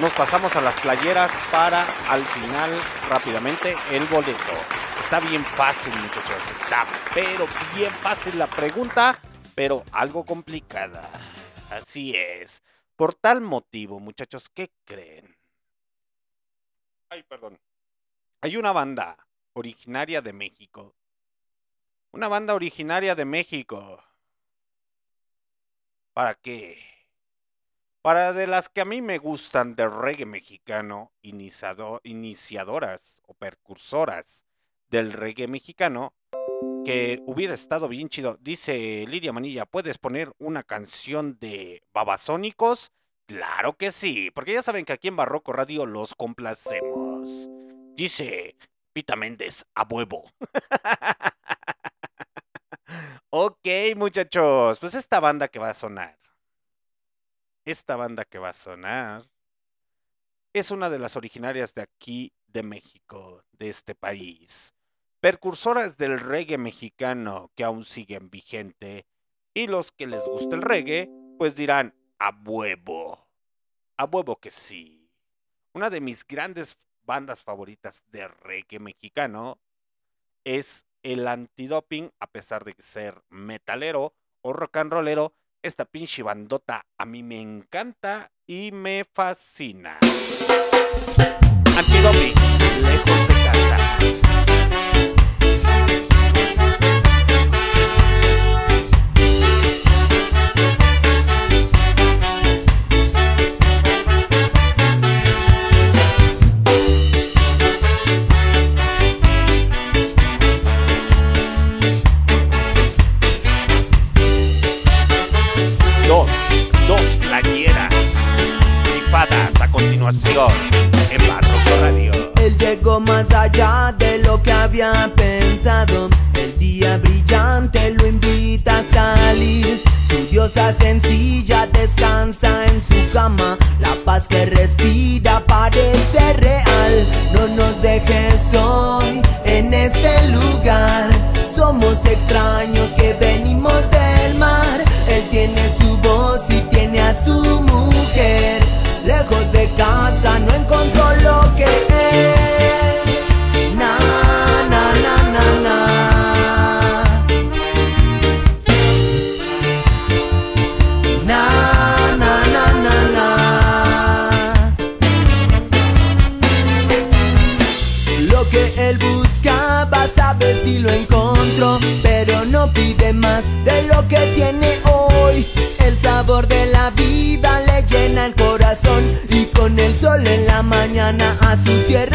Nos pasamos a las playeras para al final rápidamente el boleto. Está bien fácil, muchachos. Está pero bien fácil la pregunta, pero algo complicada. Así es. Por tal motivo, muchachos, ¿qué creen? Ay, perdón. Hay una banda originaria de México. Una banda originaria de México. ¿Para qué? Para de las que a mí me gustan de reggae mexicano, iniciado- iniciadoras o percursoras del reggae mexicano, que hubiera estado bien chido. Dice Lidia Manilla, ¿puedes poner una canción de Babasónicos? Claro que sí, porque ya saben que aquí en Barroco Radio los complacemos. Dice Pita Méndez, a huevo. ok, muchachos, pues esta banda que va a sonar. Esta banda que va a sonar es una de las originarias de aquí, de México, de este país. Percursoras del reggae mexicano que aún siguen vigente. Y los que les gusta el reggae, pues dirán, a huevo. A huevo que sí. Una de mis grandes bandas favoritas de reggae mexicano es el antidoping, a pesar de ser metalero o rock and rollero, esta pinche bandota a mí me encanta y me fascina. Continuación en Barroco Radio. Él llegó más allá de lo que había pensado. El día brillante lo invita a salir. Su diosa sencilla descansa en su cama. La paz que respira parece real. No nos dejes hoy en este lugar. Somos extraños que venimos del mar. Él tiene su voz y tiene a su mujer. Lejos de casa no encontró lo que es. A su tierra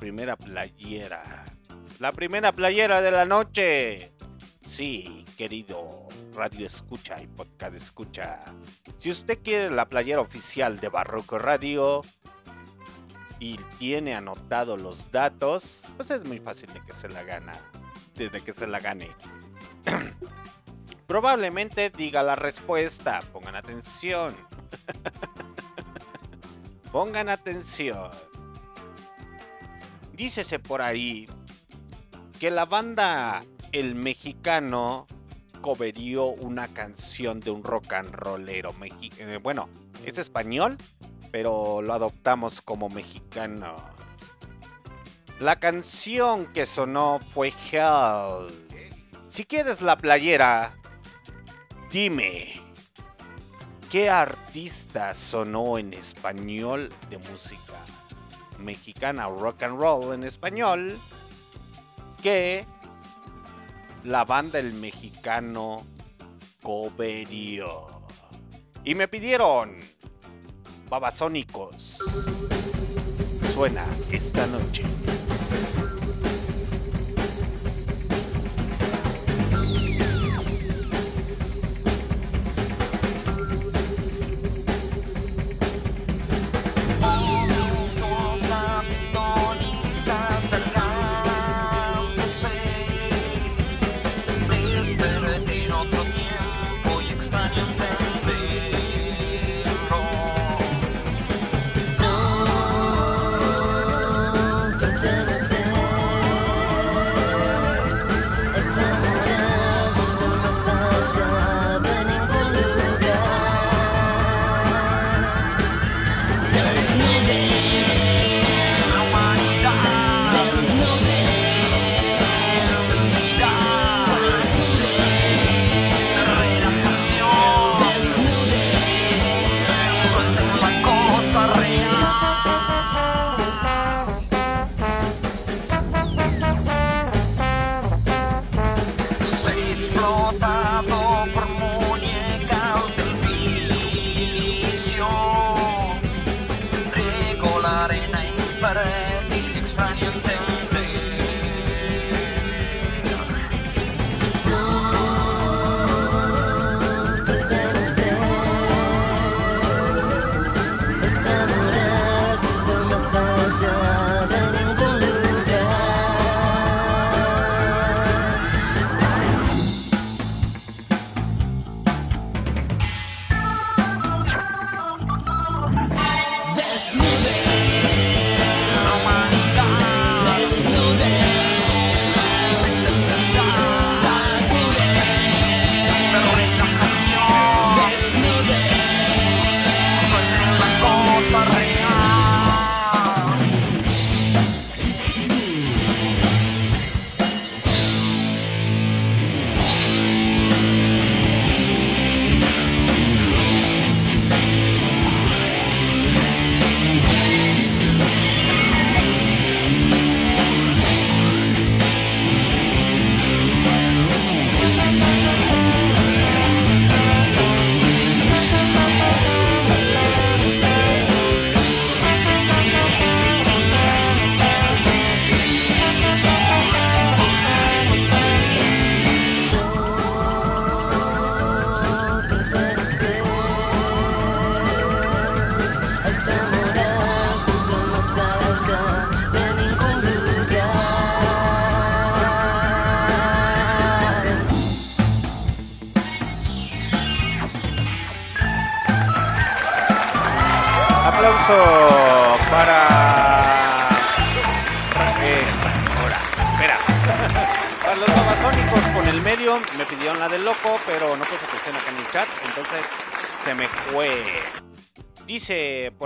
primera playera. La primera playera de la noche. Sí, querido Radio Escucha y Podcast Escucha. Si usted quiere la playera oficial de Barroco Radio, y tiene anotado los datos, pues es muy fácil de que se la gana, de que se la gane. Probablemente diga la respuesta, pongan atención. pongan atención. Dícese por ahí que la banda El Mexicano coverió una canción de un rock and rollero. mexi- eh, bueno, es español, pero lo adoptamos como mexicano. La canción que sonó fue Hell. Si quieres la playera, dime, ¿qué artista sonó en español de música mexicana rock and roll en español que la banda El Mexicano coverió? Y me pidieron Babasónicos. Suena esta noche.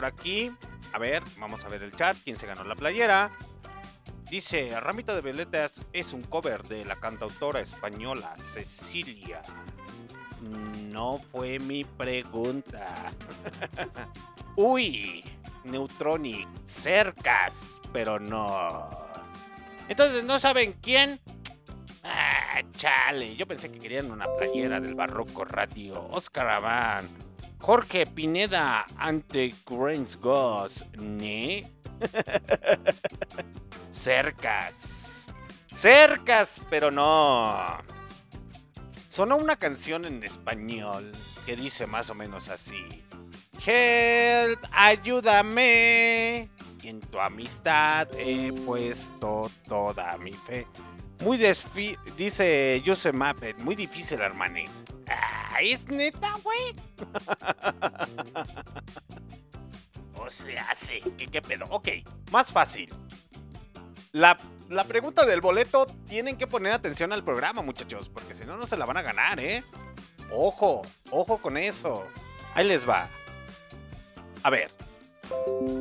Por aquí, a ver, vamos a ver el chat, quién se ganó la playera. Dice, Ramito de Violetas es un cover de la cantautora española Cecilia. No fue mi pregunta. Uy, Neutronic, cercas, pero no. Entonces, ¿no saben quién? Ah, chale, yo pensé que querían una playera del Barroco Radio. Oscar Abán, Jorge Pineda ante Grains Goss, ¿ne? cercas. Cercas, pero no. Sonó una canción en español que dice más o menos así. Help, ayúdame. Y en tu amistad he puesto toda mi fe. Muy desfi... Dice Joseph Mappet. Muy difícil, hermane. Ah, es neta, güey. o sea, sí. ¿Qué, ¿Qué pedo? Ok, más fácil. La, la pregunta del boleto, tienen que poner atención al programa, muchachos, porque si no, no se la van a ganar, ¿eh? Ojo, ojo con eso. Ahí les va. A ver.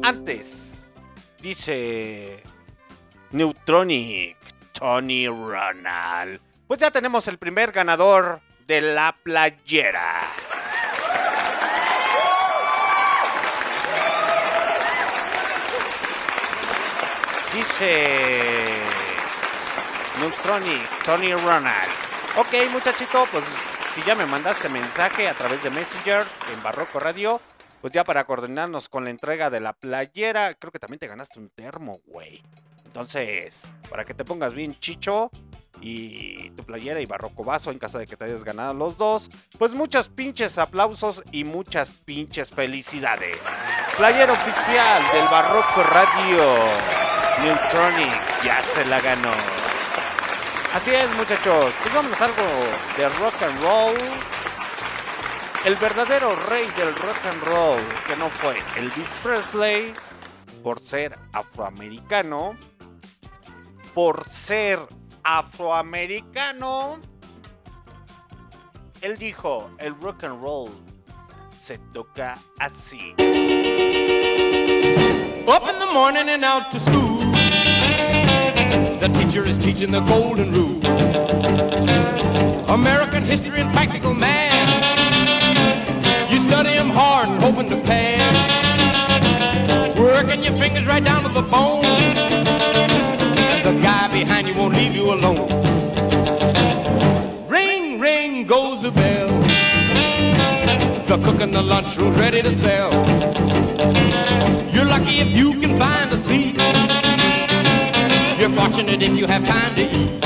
Antes, dice Neutronic, Tony Ronald. Pues ya tenemos el primer ganador de la playera. Dice Neutronic, Tony Ronald. Ok, muchachito, pues si ya me mandaste mensaje a través de Messenger en Barroco Radio, pues ya para coordinarnos con la entrega de la playera, creo que también te ganaste un termo, güey. Entonces, para que te pongas bien chicho y tu playera y barroco vaso en caso de que te hayas ganado los dos, pues muchos pinches aplausos y muchas pinches felicidades. Playera oficial del Barroco Radio. Neutronic ya se la ganó. Así es, muchachos. Pues vámonos algo de rock and roll. El verdadero rey del rock and roll, que no fue Elvis Presley, por ser afroamericano, por ser afroamericano, él dijo, el rock and roll se toca así. Up in the morning and out to school. The teacher is teaching the golden rule. American history and practical math. You study 'em hard and hoping to pass. Working your fingers right down to the bone. Behind you won't leave you alone. Ring, ring goes the bell. The cook in the lunchroom's ready to sell. You're lucky if you can find a seat. You're fortunate if you have time to eat.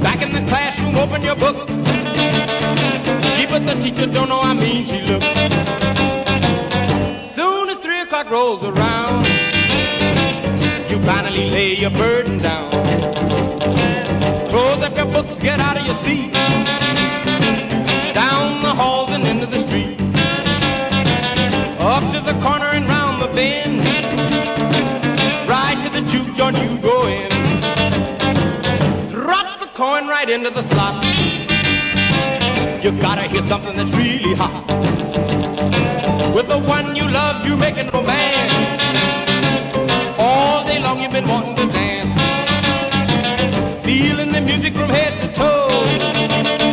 Back in the classroom, open your books. Gee, but the teacher don't know how mean she looks. Soon as three o'clock rolls around, finally lay your burden down. Close up your books, get out of your seat. Down the halls and into the street. Up to the corner and round the bend. Right to the juke joint you go in. Drop the coin right into the slot. You gotta hear something that's really hot. With the one you love, you're making romance. Long you've been wanting to dance. Feeling the music from head to toe.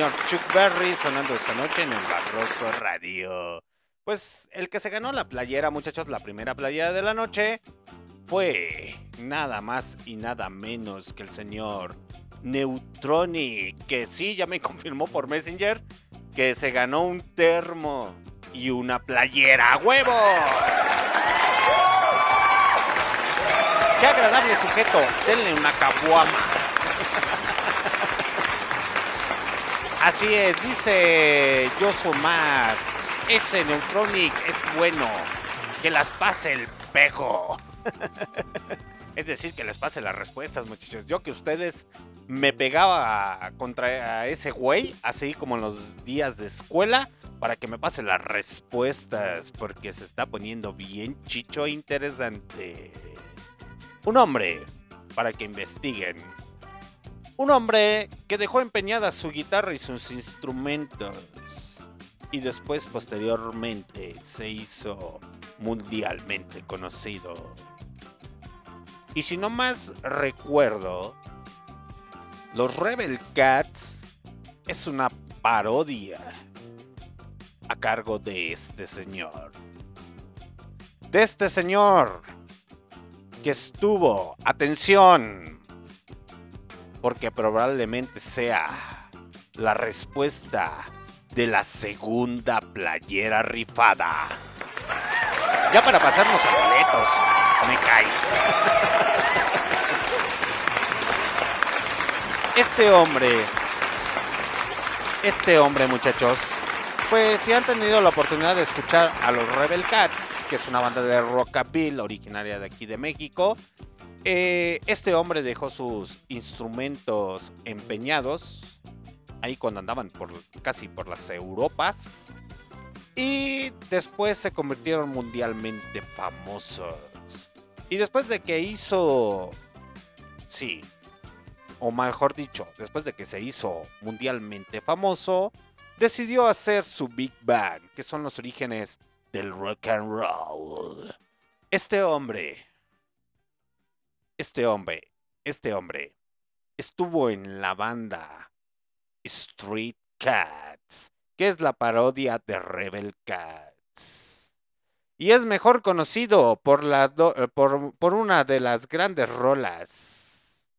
Señor Chuck Berry sonando esta noche en el Barroco Radio. Pues el que se ganó la playera, muchachos, la primera playera de la noche, fue nada más y nada menos que el señor Neutronic, que sí, ya me confirmó por Messenger que se ganó un termo y una playera. ¡A ¡Huevo! ¡Qué agradable sujeto! Denle una caguama. Así es, dice Yosomar. Ese Neutronic es bueno. Que las pase el pejo. Es decir, que les pase las respuestas, muchachos. Yo que ustedes me pegaba contra ese güey, así como en los días de escuela, para que me pase las respuestas, porque se está poniendo bien chicho e interesante. Un hombre, para que investiguen. Un hombre que dejó empeñada su guitarra y sus instrumentos. Y después, posteriormente, se hizo mundialmente conocido. Y si no más recuerdo, los Rebel Cats es una parodia a cargo de este señor. De este señor que estuvo, atención, porque probablemente sea la respuesta de la segunda playera rifada. Ya para pasarnos a boletos, me cae. Este hombre, este hombre muchachos, pues si han tenido la oportunidad de escuchar a los Rebel Cats, que es una banda de rockabilly originaria de aquí de México, eh, este hombre dejó sus instrumentos empeñados ahí cuando andaban por casi por las Europas y después se convirtieron mundialmente famosos. Y después de que hizo sí, o mejor dicho, después de que se hizo mundialmente famoso, decidió hacer su Big Bang, que son los orígenes del rock and roll. Este hombre, este hombre, este hombre, estuvo en la banda Street Cats, que es la parodia de Rebel Cats. Y es mejor conocido por, la eh, por una de las grandes rolas.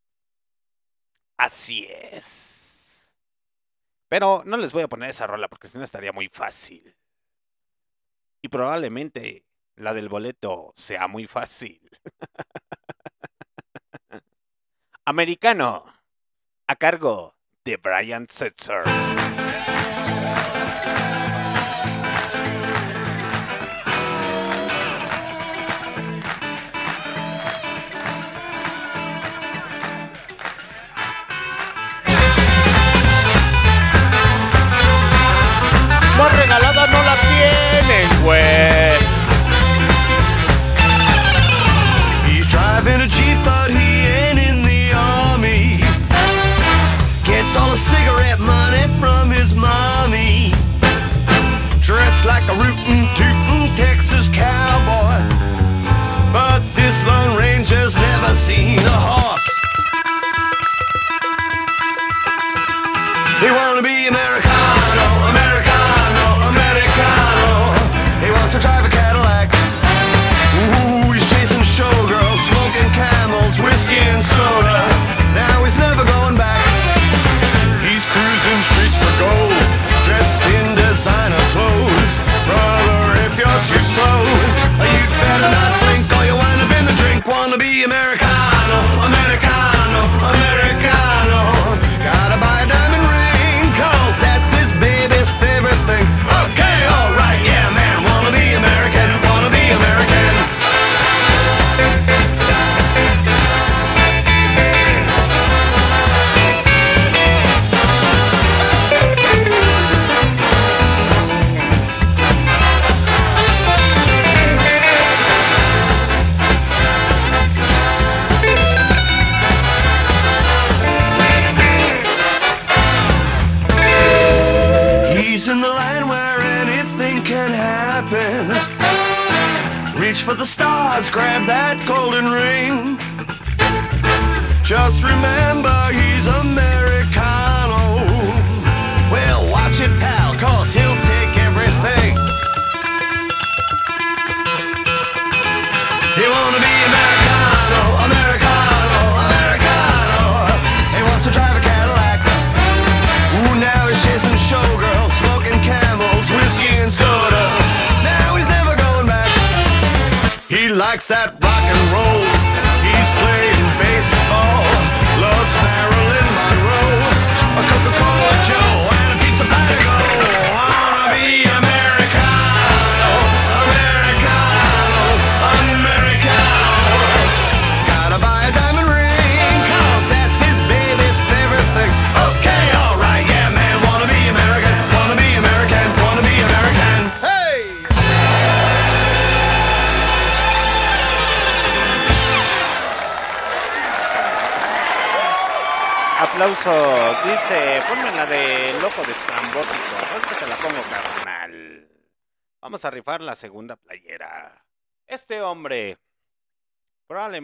Así es. Pero no les voy a poner esa rola porque si no estaría muy fácil. Y probablemente la del boleto sea muy fácil. Americano, a cargo de Brian Setzer. Más regalada no la tienen, güey. Like a rootin' tootin' Texas cowboy. The drink. Wanna be Americano,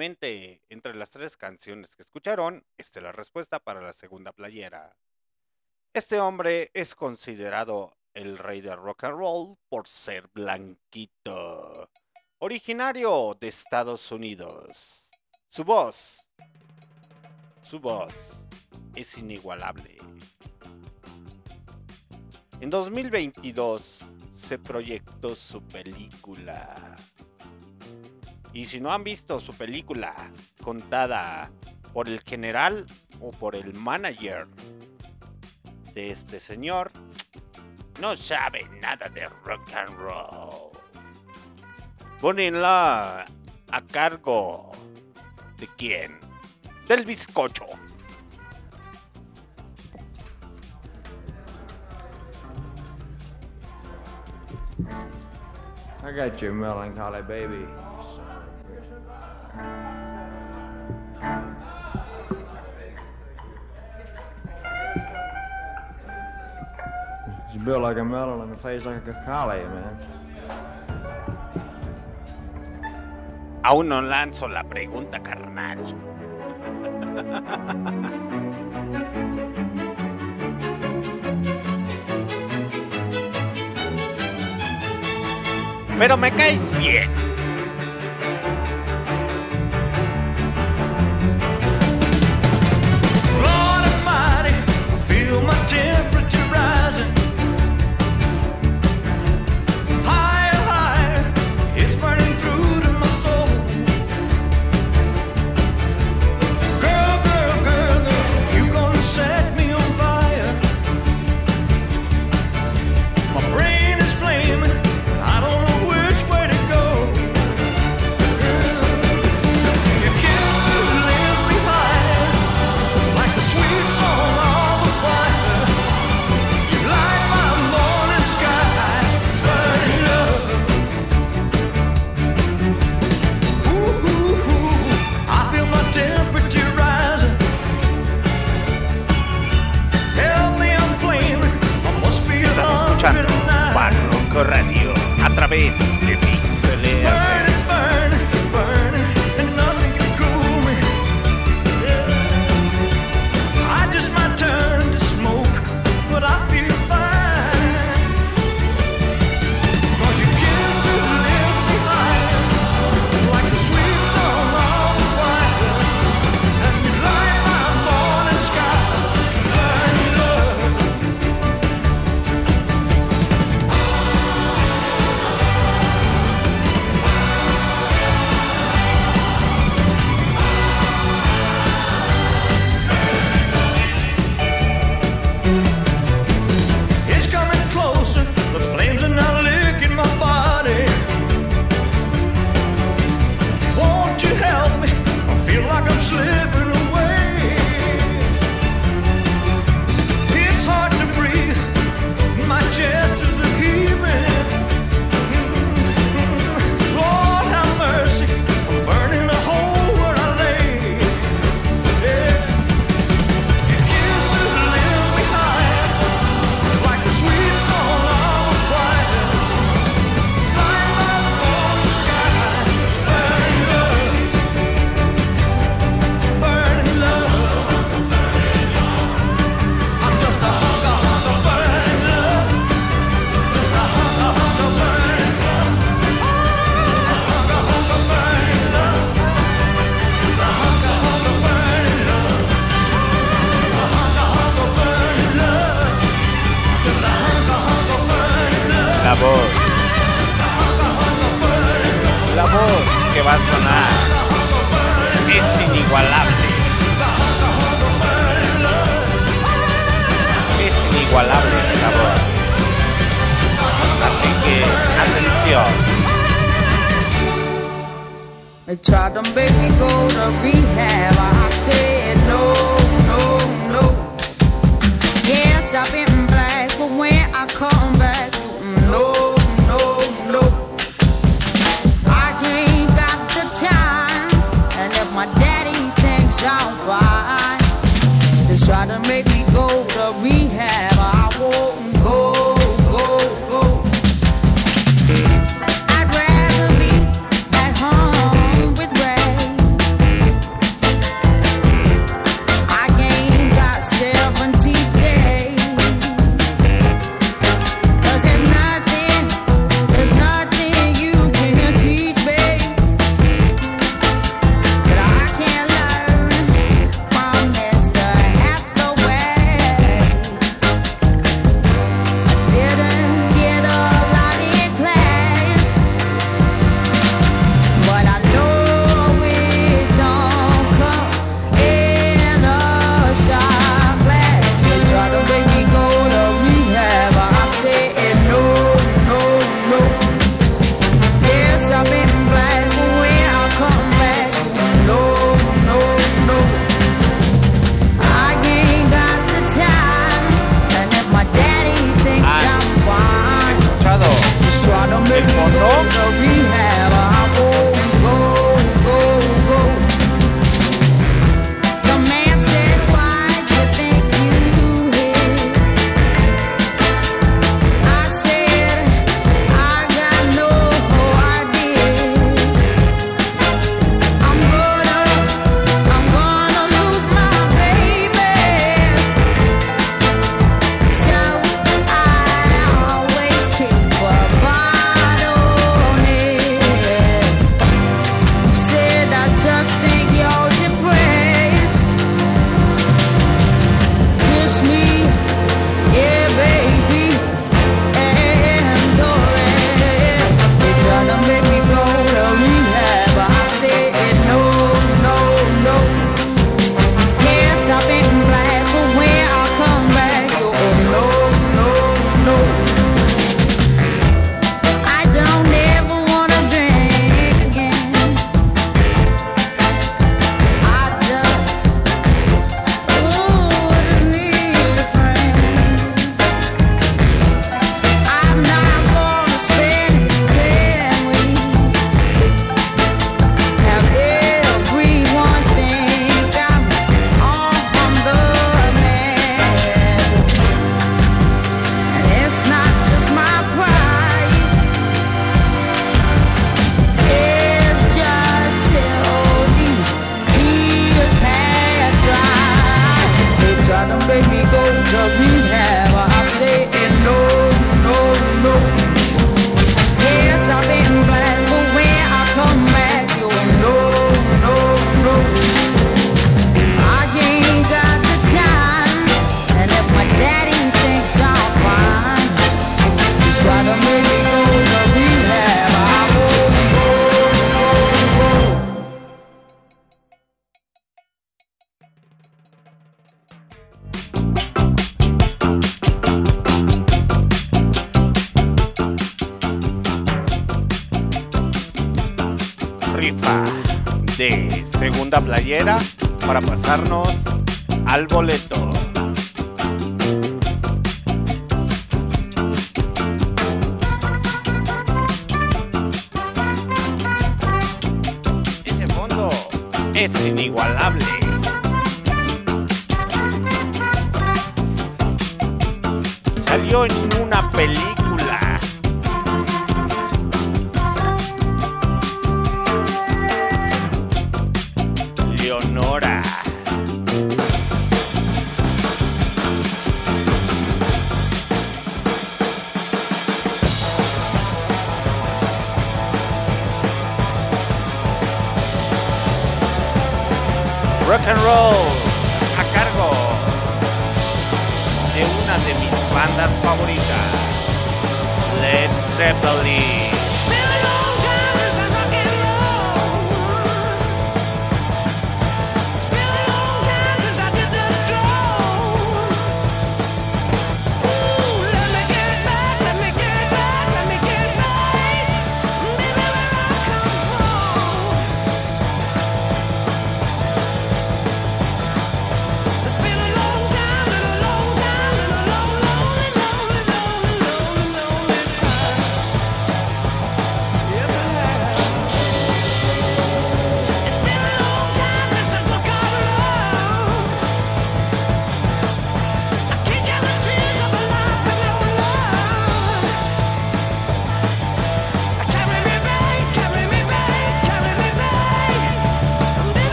entre las tres canciones que escucharon, esta es la respuesta para la segunda playera. Este hombre es considerado el rey del rock and roll por ser blanquito. Originario de Estados Unidos. Su voz, su voz es inigualable. En 2022 se proyectó su película. Y si no han visto su película contada por el general o por el manager de este señor, no sabe nada de rock and roll. Ponenla a cargo de quién? Del bizcocho. I got your melancholy baby. She's built like a melon and a face like a collie, man. Aún no lanzo la pregunta, carnal. Pero me caes bien.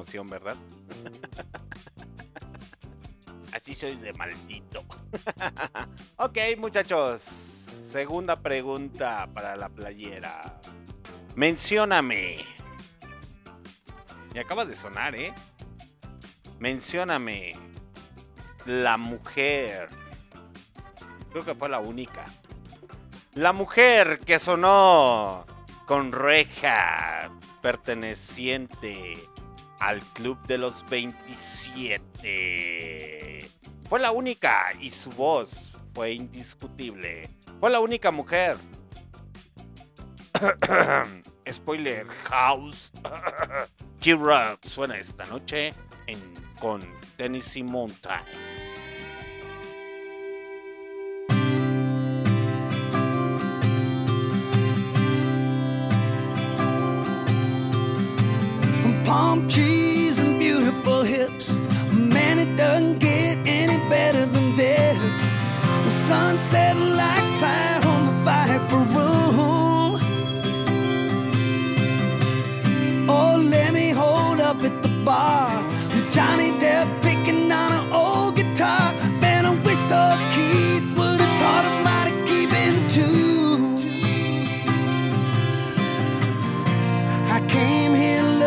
Emoción, ¿verdad? Así soy de maldito. ok, muchachos. Segunda pregunta para la playera. Mencióname. Me acaba de sonar, ¿eh? Mencióname. La mujer. Creo que fue la única. La mujer que sonó con reja perteneciente al Club de los 27. Fue la única y su voz fue indiscutible. Fue la única mujer. Spoiler House. Kira suena esta noche en, con Tennessee Mountain. Palm trees and beautiful hips. Man, it doesn't get any better than this. The sunset like fire on the Viper Room. Oh, let me hold up at the bar. Johnny Depp picking on an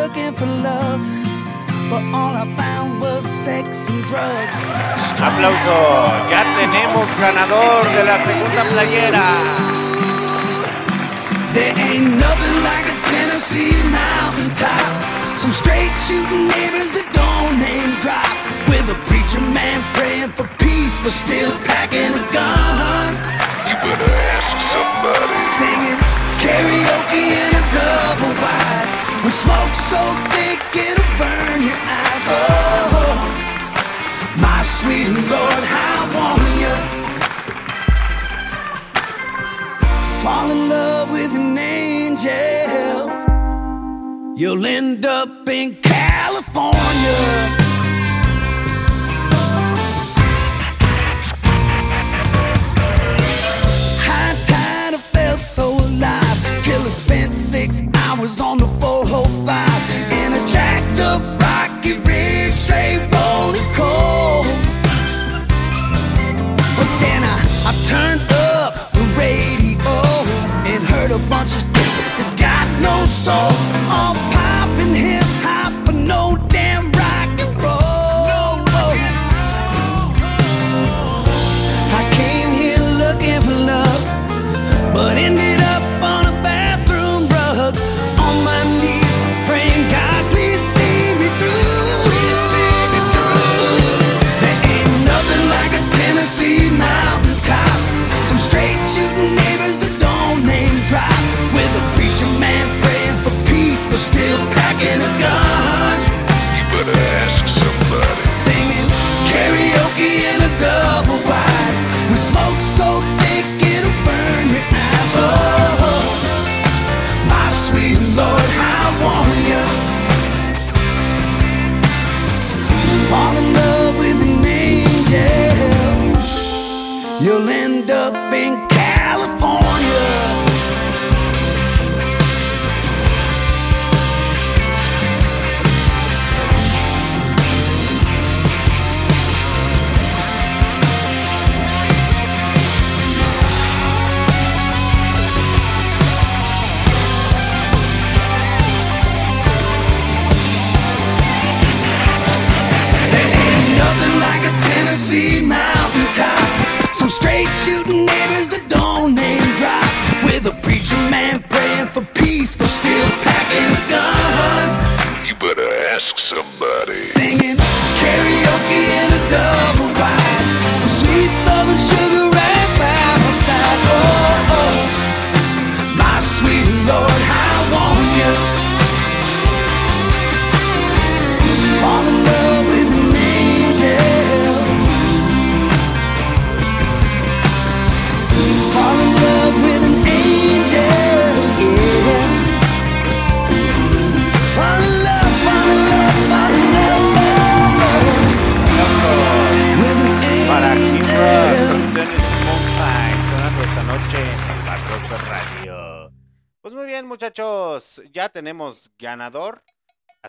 looking for love, but all I found was sex and drugs. Aplauso. Ya tenemos ganador de la segunda playera. There ain't nothing like a Tennessee mountaintop. Some straight shooting neighbors that don't name drop. With a preacher man praying for peace, but still packing a gun. You better ask somebody. Singing karaoke in a double wide. With smoke so thick it'll burn your eyes. Oh, my sweet Lord, how I want you. fall in love with an angel, you'll end up in California. High tide, I felt so alive till I spent six hours on the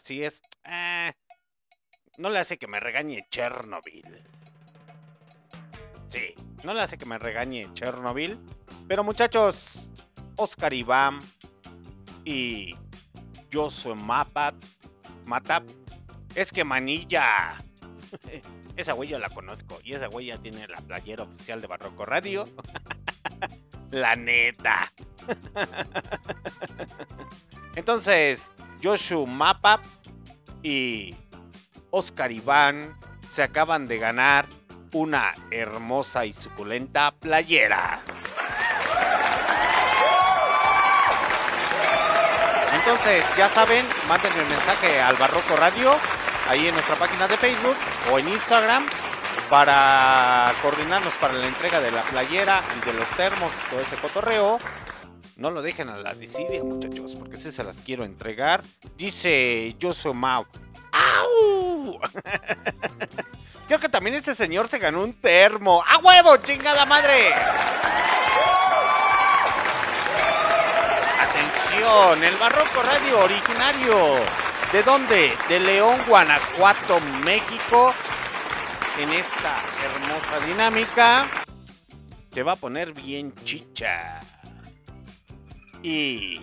Así es. Eh, no le hace que me regañe Chernobyl. Sí, no le hace que me regañe Chernobyl. Pero muchachos, Oscar Iván y Josué Mapat, Matap, es que manilla. Esa yo la conozco y esa ya tiene la playera oficial de Barroco Radio. la neta. Entonces, Joshua Mapa y Oscar Iván se acaban de ganar una hermosa y suculenta playera. Entonces, ya saben, mándenme el mensaje al Barroco Radio, ahí en nuestra página de Facebook o en Instagram, para coordinarnos para la entrega de la playera de los termos y todo ese cotorreo. No lo dejen a la desidia, muchachos, porque si se las quiero entregar. Dice Joshua Mau. ¡Au! Creo que también ese señor se ganó un termo. ¡A huevo, chingada madre! Atención, el Barroco Radio originario. ¿De dónde? De León, Guanajuato, México. En esta hermosa dinámica se va a poner bien chicha. Y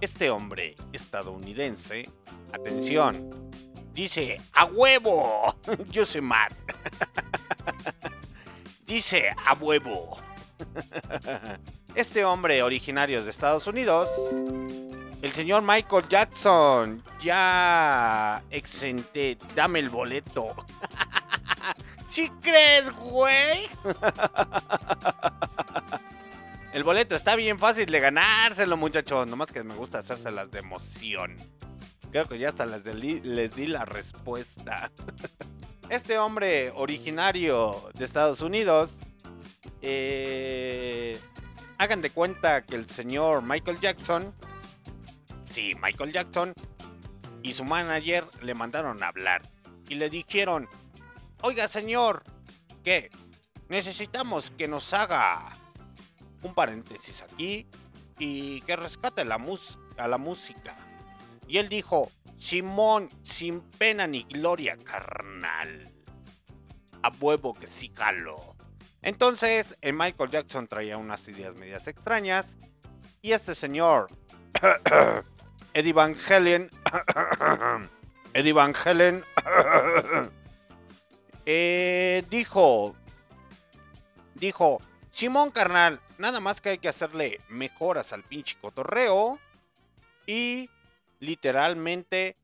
este hombre estadounidense, atención, dice, a huevo, yo soy Matt. dice, a huevo. Este hombre originario de Estados Unidos, el señor Michael Jackson, ya exenté, dame el boleto. ¿Sí crees, güey? El boleto está bien fácil de ganárselo, muchachos. Nomás que me gusta hacérselas de emoción. Creo que ya hasta les, di la respuesta. Este hombre originario de Estados Unidos. eh, hagan de cuenta que el señor Michael Jackson. Sí, Michael Jackson. Y su manager le mandaron a hablar. Y le dijeron: Oiga, señor, ¿qué? Necesitamos que nos haga un paréntesis aquí y que rescate la a la música. Y él dijo, Simón, sin pena ni gloria, carnal. A huevo que sí jalo. Entonces, el Michael Jackson traía unas ideas medias extrañas. Y este señor, Eddie Van Halen, Eddie Van Halen, eh, dijo, dijo, Simón carnal, nada más que hay que hacerle mejoras al pinche cotorreo y literalmente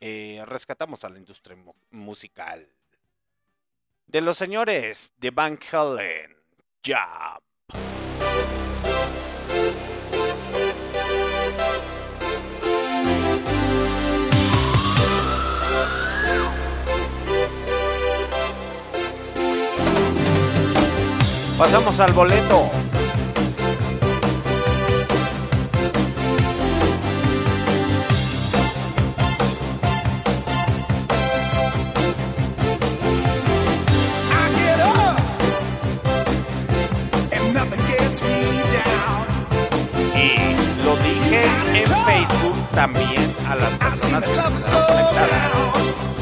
eh, rescatamos a la industria mu- musical. De los señores de Van Halen, ya. Pasamos al boleto. En Facebook también a las personas que están conectadas.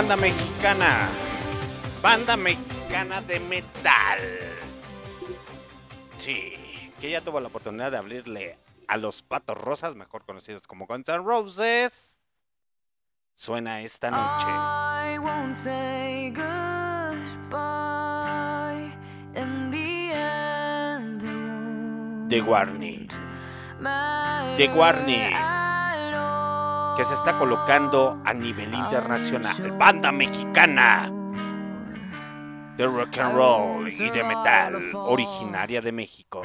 Banda mexicana. Banda mexicana de metal. Sí, que ya tuvo la oportunidad de abrirle a los Patos Rosas, mejor conocidos como Guns N' Roses. Suena esta noche. I won't say goodbye in the end. The Warning. The Warning. Que se está colocando a nivel internacional. Banda mexicana. De rock and roll y de metal. Originaria de México.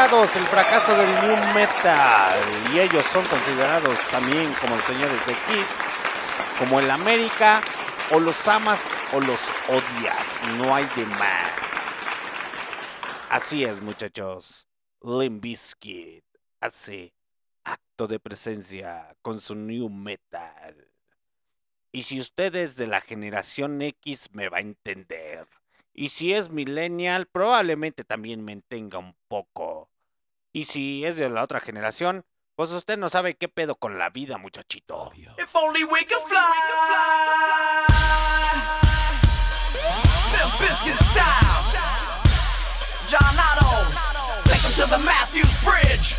El fracaso del New Metal. Y ellos son considerados también como los señores de Kiss, como el América. O los amas o los odias. No hay de más. Así es, muchachos. Limp Bizkit hace acto de presencia con su new metal. Y si usted es de la generación X, me va a entender. Y si es millennial, probablemente también me entenga un poco. Y si es de la otra generación, pues usted no sabe qué pedo con la vida, muchachito. If only we could fly. John Otto. Take 'em to the Matthews Bridge.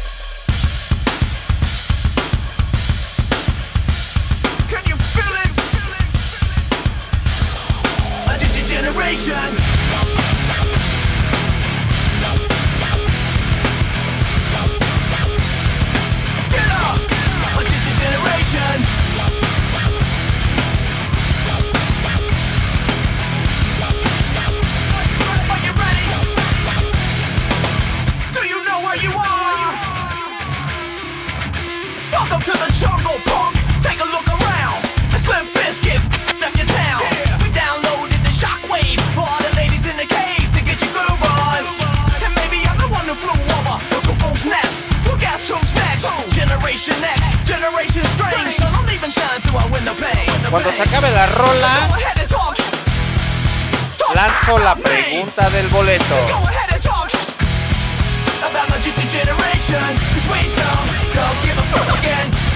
Can you feel it? A jungle punk. Take a look around. A slim biscuit left your town. We downloaded the shockwave for all the ladies in the cave to get your groove on. And maybe I'm the one who flew over the cuckoo's nest. Well, guess who's next? Generation X, Generation Strange. So even shine through our window. Cuando se acabe la rola, lanzo la pregunta del boleto. about my generation. Cause we don't, don't give a fuck again.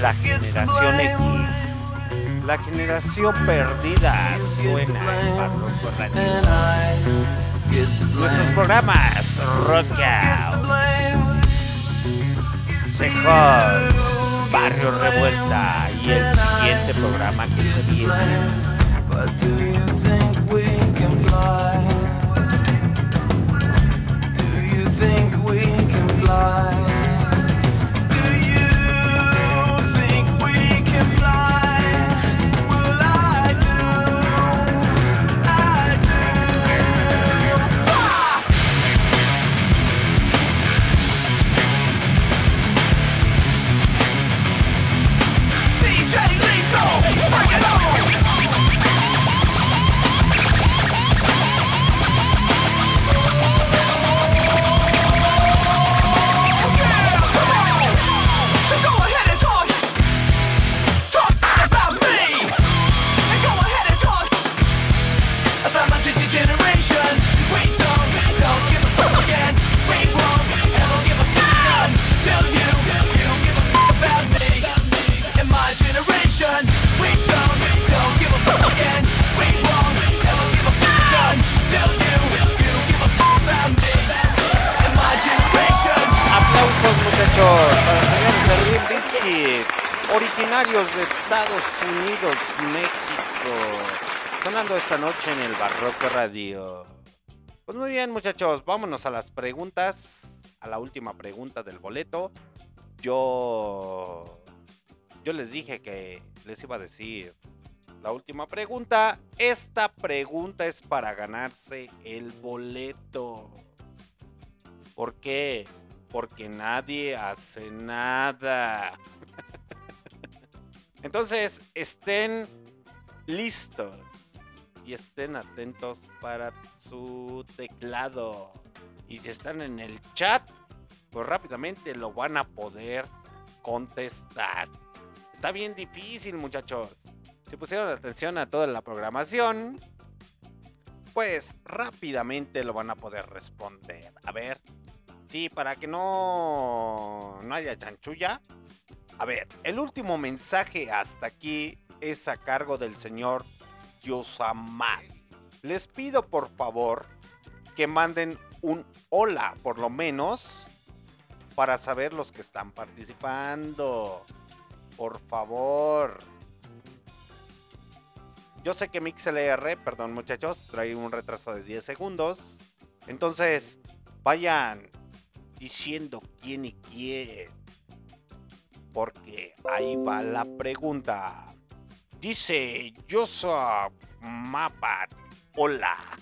La generación X. La generación perdida suena en Barroco Radio. Nuestros programas Rock Out, Barrio Revuelta y el siguiente programa que se viene. Do you think we can fly? Radio. Pues muy bien muchachos, vámonos a las preguntas, a la última pregunta del boleto. Yo, yo les dije que les iba a decir la última pregunta. Esta pregunta es para ganarse el boleto. ¿Por qué? Porque nadie hace nada. Entonces, estén listos y estén atentos para su teclado. Y si están en el chat, pues rápidamente lo van a poder contestar. Está bien difícil, muchachos. Si pusieron atención a toda la programación, pues rápidamente lo van a poder responder. A ver, sí, para que no, no haya chanchulla. A ver, el último mensaje hasta aquí es a cargo del señor Yosamar. Les pido por favor que manden un hola, por lo menos, para saber los que están participando. Por favor. Yo sé que MixLR, perdón muchachos, trae un retraso de 10 segundos. Entonces, vayan diciendo quién y quién. Porque ahí va la pregunta. Dice Yosa Mapat. Hola.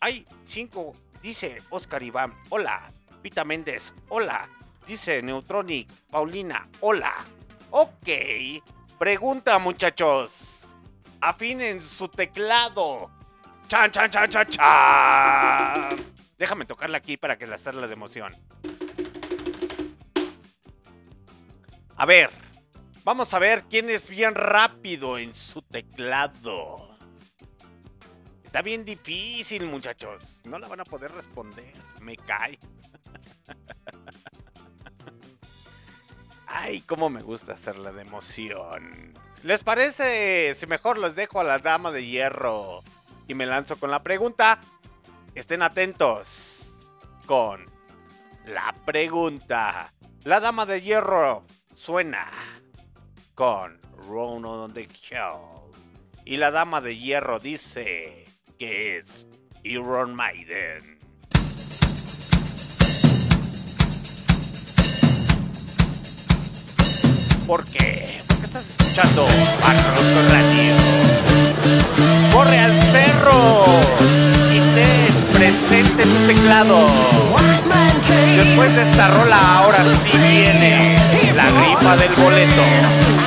Hay cinco. Dice Oscar Iván. Hola. Pita Méndez. Hola. Dice Neutronic. Paulina. Hola. Ok. Pregunta, muchachos. Afinen su teclado. Chan, chan, chan, chan, chan. Déjame tocarla aquí para que la hacerla de emoción. A ver, vamos a ver quién es bien rápido en su teclado. Está bien difícil, muchachos. No la van a poder responder. Me cae. Ay, cómo me gusta hacerla de emoción. ¿Les parece si mejor les dejo a la dama de hierro y me lanzo con la pregunta? Estén atentos con la pregunta. La dama de hierro suena con Run on the Hill. Y la dama de hierro dice que es Iron Maiden. ¿Por qué? Porque estás escuchando Barroco Radio. Corre al cerro y ten presente tu teclado. Después de esta rola, ahora sí viene la rifa del boleto.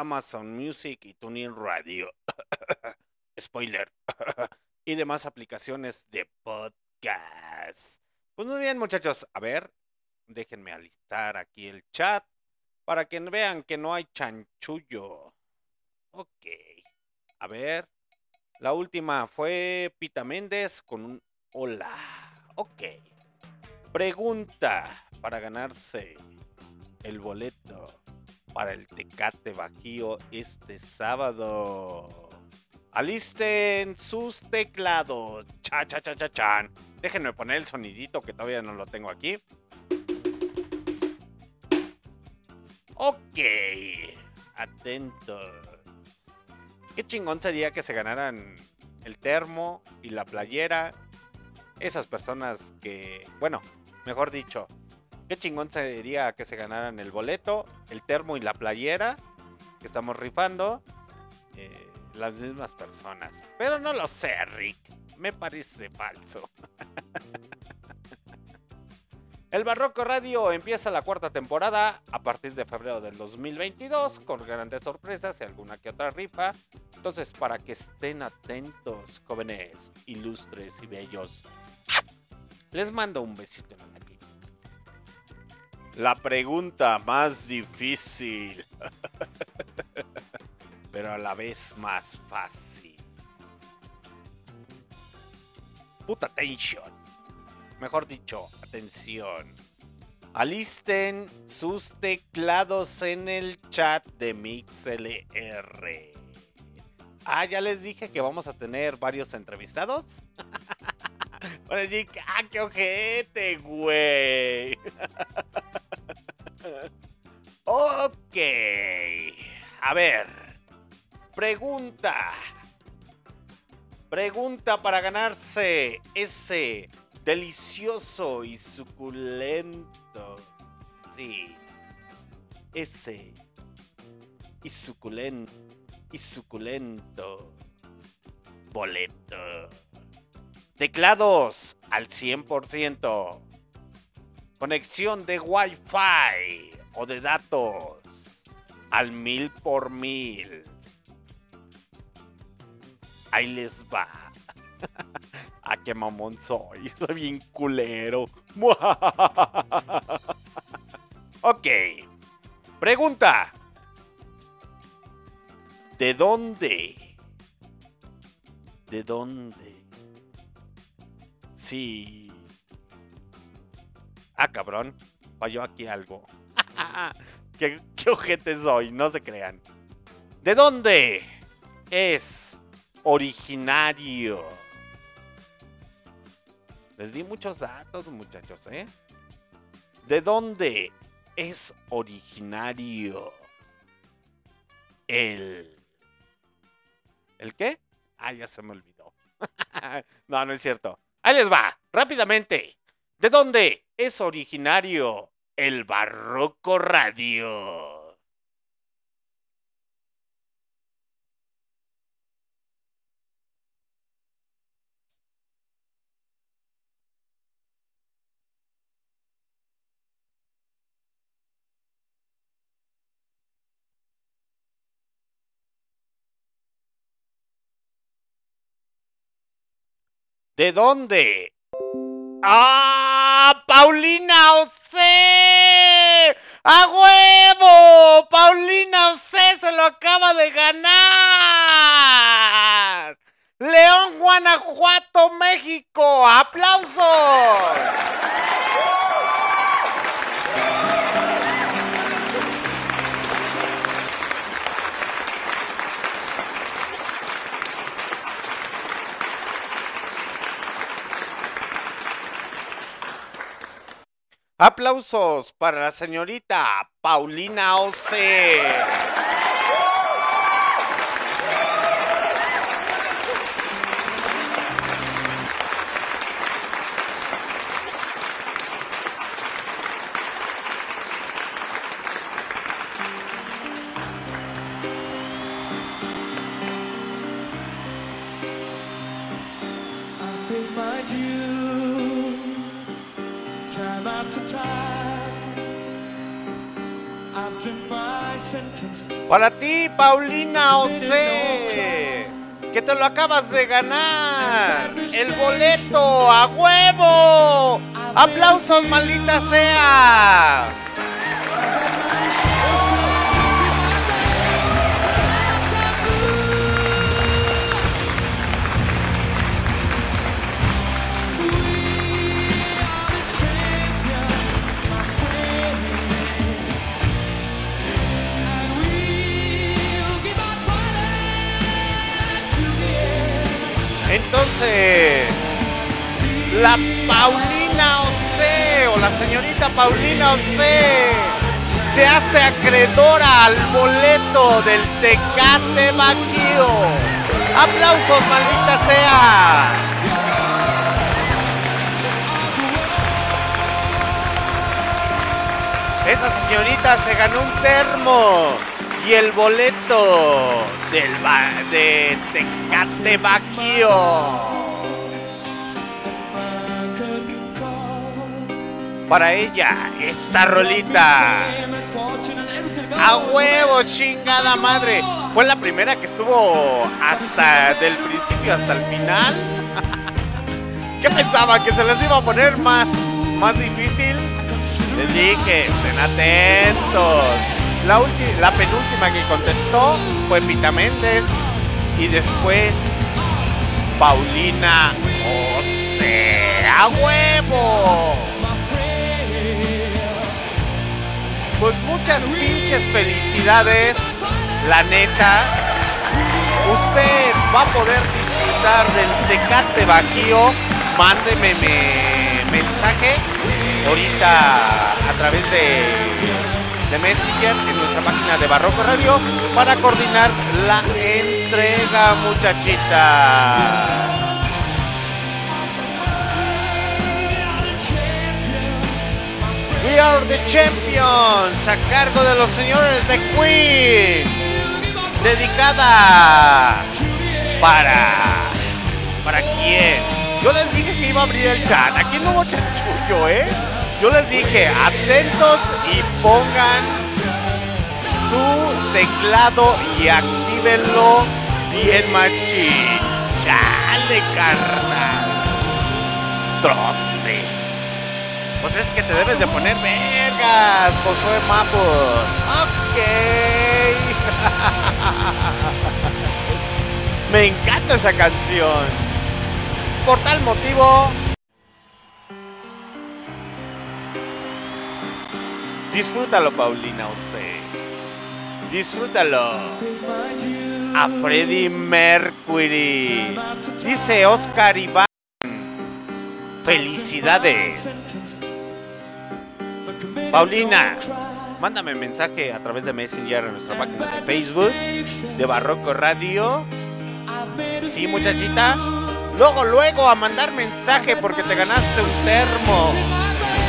Amazon Music y TuneIn Radio. Spoiler. y demás aplicaciones de podcast. Pues muy bien, muchachos. A ver, déjenme alistar aquí el chat para que vean que no hay chanchullo. Ok. A ver. La última fue Pita Méndez con un hola. Ok. Pregunta para ganarse el boleto para el Tecate Bajío este sábado. Alisten sus teclados. Cha, cha, cha, cha, chan. Déjenme poner el sonidito que todavía no lo tengo aquí. Ok. atentos. Qué chingón sería que se ganaran el termo y la playera. Esas personas que, bueno, mejor dicho, qué chingón sería que se ganaran el boleto, el termo y la playera que estamos rifando. eh, las mismas personas. Pero no lo sé, Rick. Me parece falso. El Barroco Radio empieza la cuarta temporada a partir de febrero del 2022 con grandes sorpresas y alguna que otra rifa. Entonces, para que estén atentos, jóvenes, ilustres y bellos, les mando un besito en la. La pregunta más difícil, pero a la vez más fácil. Puta atención. Mejor dicho, atención. Alisten sus teclados en el chat de MixLR. Ah, ya les dije que vamos a tener varios entrevistados. Van a decir, ah, qué ojete, güey. ok. A ver. Pregunta. Pregunta para ganarse ese delicioso y suculento. Sí. Ese. Y suculento. Y suculento. Boleto. Teclados al 100%. Conexión de Wi-Fi o de datos al mil por mil. Ahí les va. ¿A qué mamón soy? Soy bien culero. ok. Pregunta. ¿De dónde? ¿De dónde? Sí. Ah, cabrón. Falló aquí algo. ¿Qué, qué ojete soy, no se crean. ¿De dónde es originario? Les di muchos datos, muchachos, ¿eh? ¿De dónde es originario el... ¿El qué? Ah, ya se me olvidó. no, no es cierto. Ahí les va, rápidamente. ¿De dónde es originario el barroco radio? ¿De dónde? ¡Ah! ¡Paulina Ose! ¡A huevo! ¡Paulina Ose se lo acaba de ganar! ¡León, Guanajuato, México! ¡Aplausos! Aplausos para la señorita Paulina Ose. Para ti, Paulina Ose. Que te lo acabas de ganar. El boleto a huevo. Aplausos, maldita sea. Entonces, la Paulina Ose o la señorita Paulina Ose se hace acreedora al boleto del Tecate Baquío. ¡Aplausos, maldita sea! Esa señorita se ganó un termo y el boleto del ba- de Tecate. Para ella, esta rolita. A huevo, chingada madre. Fue la primera que estuvo hasta del principio hasta el final. ¿Qué pensaban? ¿Que se les iba a poner más, más difícil? Les dije, estén atentos. La, penúltima que contestó fue Pita Méndez. Y después Paulina José. ¡A huevo! Pues muchas pinches felicidades. La neta. Usted va a poder disfrutar del Tecate Bajío. Mándeme me- mensaje ahorita a través de, de Messenger en nuestra página de Barroco Radio para coordinar la entrega, muchachita. We are the champions a cargo de los señores de Queen. Dedicada para. ¿Para quién? Yo les dije que iba a abrir el chat. Aquí no hubo chanchullo, ¿eh? Yo les dije, atentos y pongan su teclado y actívenlo bien machín. Chale, carnal. Troste. Pues es que te debes de poner vergas, Josué Mapos. Ok. Me encanta esa canción. Por tal motivo... Disfrútalo, Paulina Ose. Disfrútalo. A Freddie Mercury. Dice Oscar Iván. Felicidades. Paulina, mándame mensaje a través de Messenger en nuestra página de Facebook de Barroco Radio. Sí, muchachita. Luego, luego a mandar mensaje porque te ganaste un termo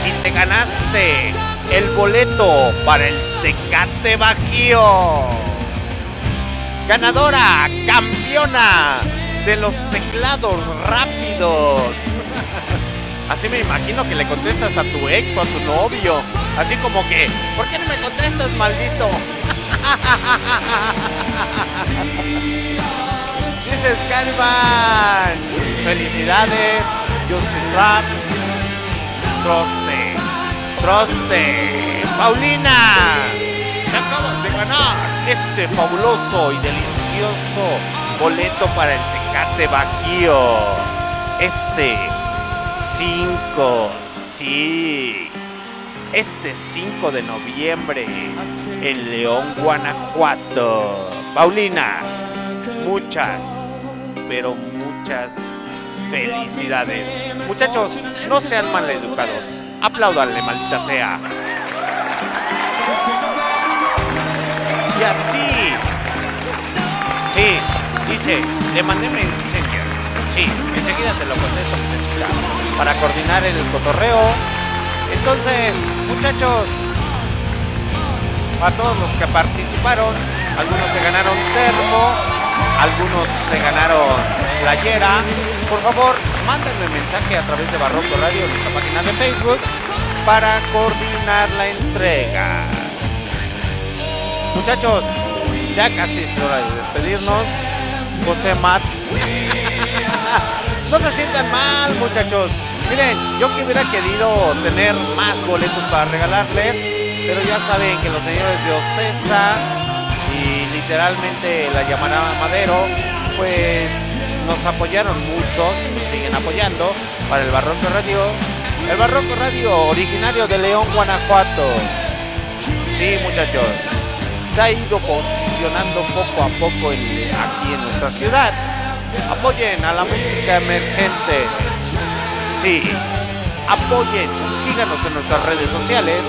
y te ganaste el boleto para el Tecate Bajío. Ganadora, campeona de los teclados rápidos. Así me imagino que le contestas a tu ex o a tu novio. Así como que, ¿por qué no me contestas, maldito? Dices Caliban. Felicidades, Justin Rap. Troste. Troste. Paulina. De ganar este fabuloso y delicioso boleto para el Tecate Bajío. Este 5, sí. Este 5 de noviembre en León, Guanajuato. Paulina, muchas, pero muchas felicidades. Muchachos, no sean maleducados. Apláudanle, maldita sea. Y así. Sí, dice, le mandé Messenger. Sí, enseguida te lo contesto. Para coordinar el cotorreo. Entonces, muchachos, a todos los que participaron, algunos se ganaron termo, algunos se ganaron playera. Por favor, mándenme mensaje a través de Barroco Radio, nuestra página de Facebook, para coordinar la entrega. Muchachos, ya casi es hora de despedirnos. José Matt. no se sientan mal, muchachos. Miren, yo que hubiera querido tener más boletos para regalarles, pero ya saben que los señores de Ocesa y literalmente la llamará Madero, pues nos apoyaron mucho, nos siguen apoyando para el Barroco Radio. El Barroco Radio originario de León, Guanajuato. Sí, muchachos se ha ido posicionando poco a poco aquí en nuestra ciudad. Apoyen a la música emergente. Sí, apoyen, síganos en nuestras redes sociales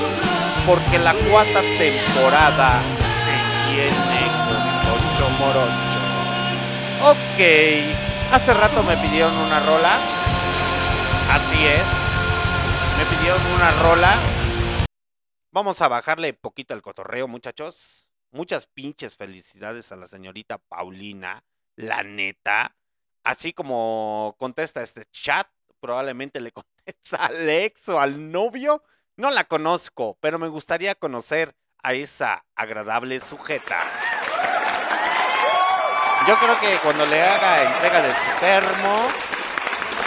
porque la cuarta temporada se viene Tocho Morocho. Ok, hace rato me pidieron una rola. Así es. Me pidieron una rola. Vamos a bajarle poquito al cotorreo, muchachos. Muchas pinches felicidades a la señorita Paulina, la neta. Así como contesta este chat, probablemente le contesta al ex o al novio. No la conozco, pero me gustaría conocer a esa agradable sujeta. Yo creo que cuando le haga entrega de su termo,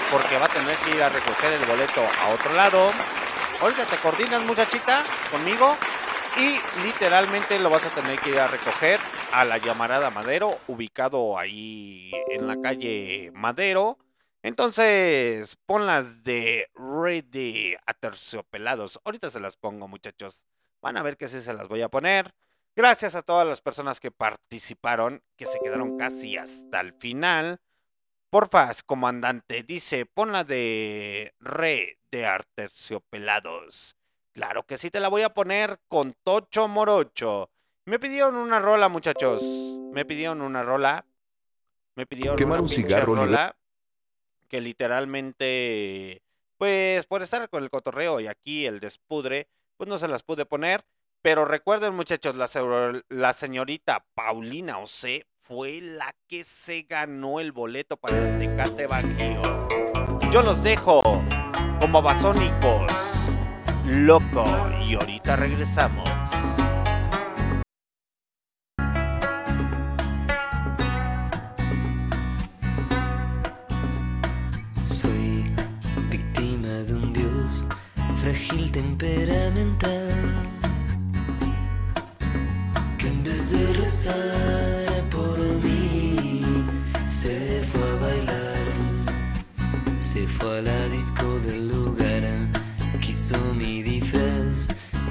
porque va a tener que ir a recoger el boleto a otro lado. Ahorita te coordinas, muchachita, conmigo. Y literalmente lo vas a tener que ir a recoger a la llamarada Madero, ubicado ahí en la calle Madero. Entonces, ponlas de ready a terciopelados. Ahorita se las pongo, muchachos. Van a ver que sí se las voy a poner. Gracias a todas las personas que participaron, que se quedaron casi hasta el final. Porfas, comandante, dice, ponla de re de arterciopelados. Claro que sí te la voy a poner con Tocho Morocho. Me pidieron una rola, muchachos. Me pidieron una rola. Me pidieron Quemar una un cigarro, rola que literalmente, pues por estar con el cotorreo y aquí el despudre, pues no se las pude poner. Pero recuerden, muchachos, la, la señorita Paulina Ose fue la que se ganó el boleto para el Tecate Bajío. Yo los dejo como basónicos. Loco. Y ahorita regresamos. Soy víctima de un dios frágil temperamental que en vez de rezar por mí se fue a bailar, se fue a la disco del lugar, quiso mi disfraz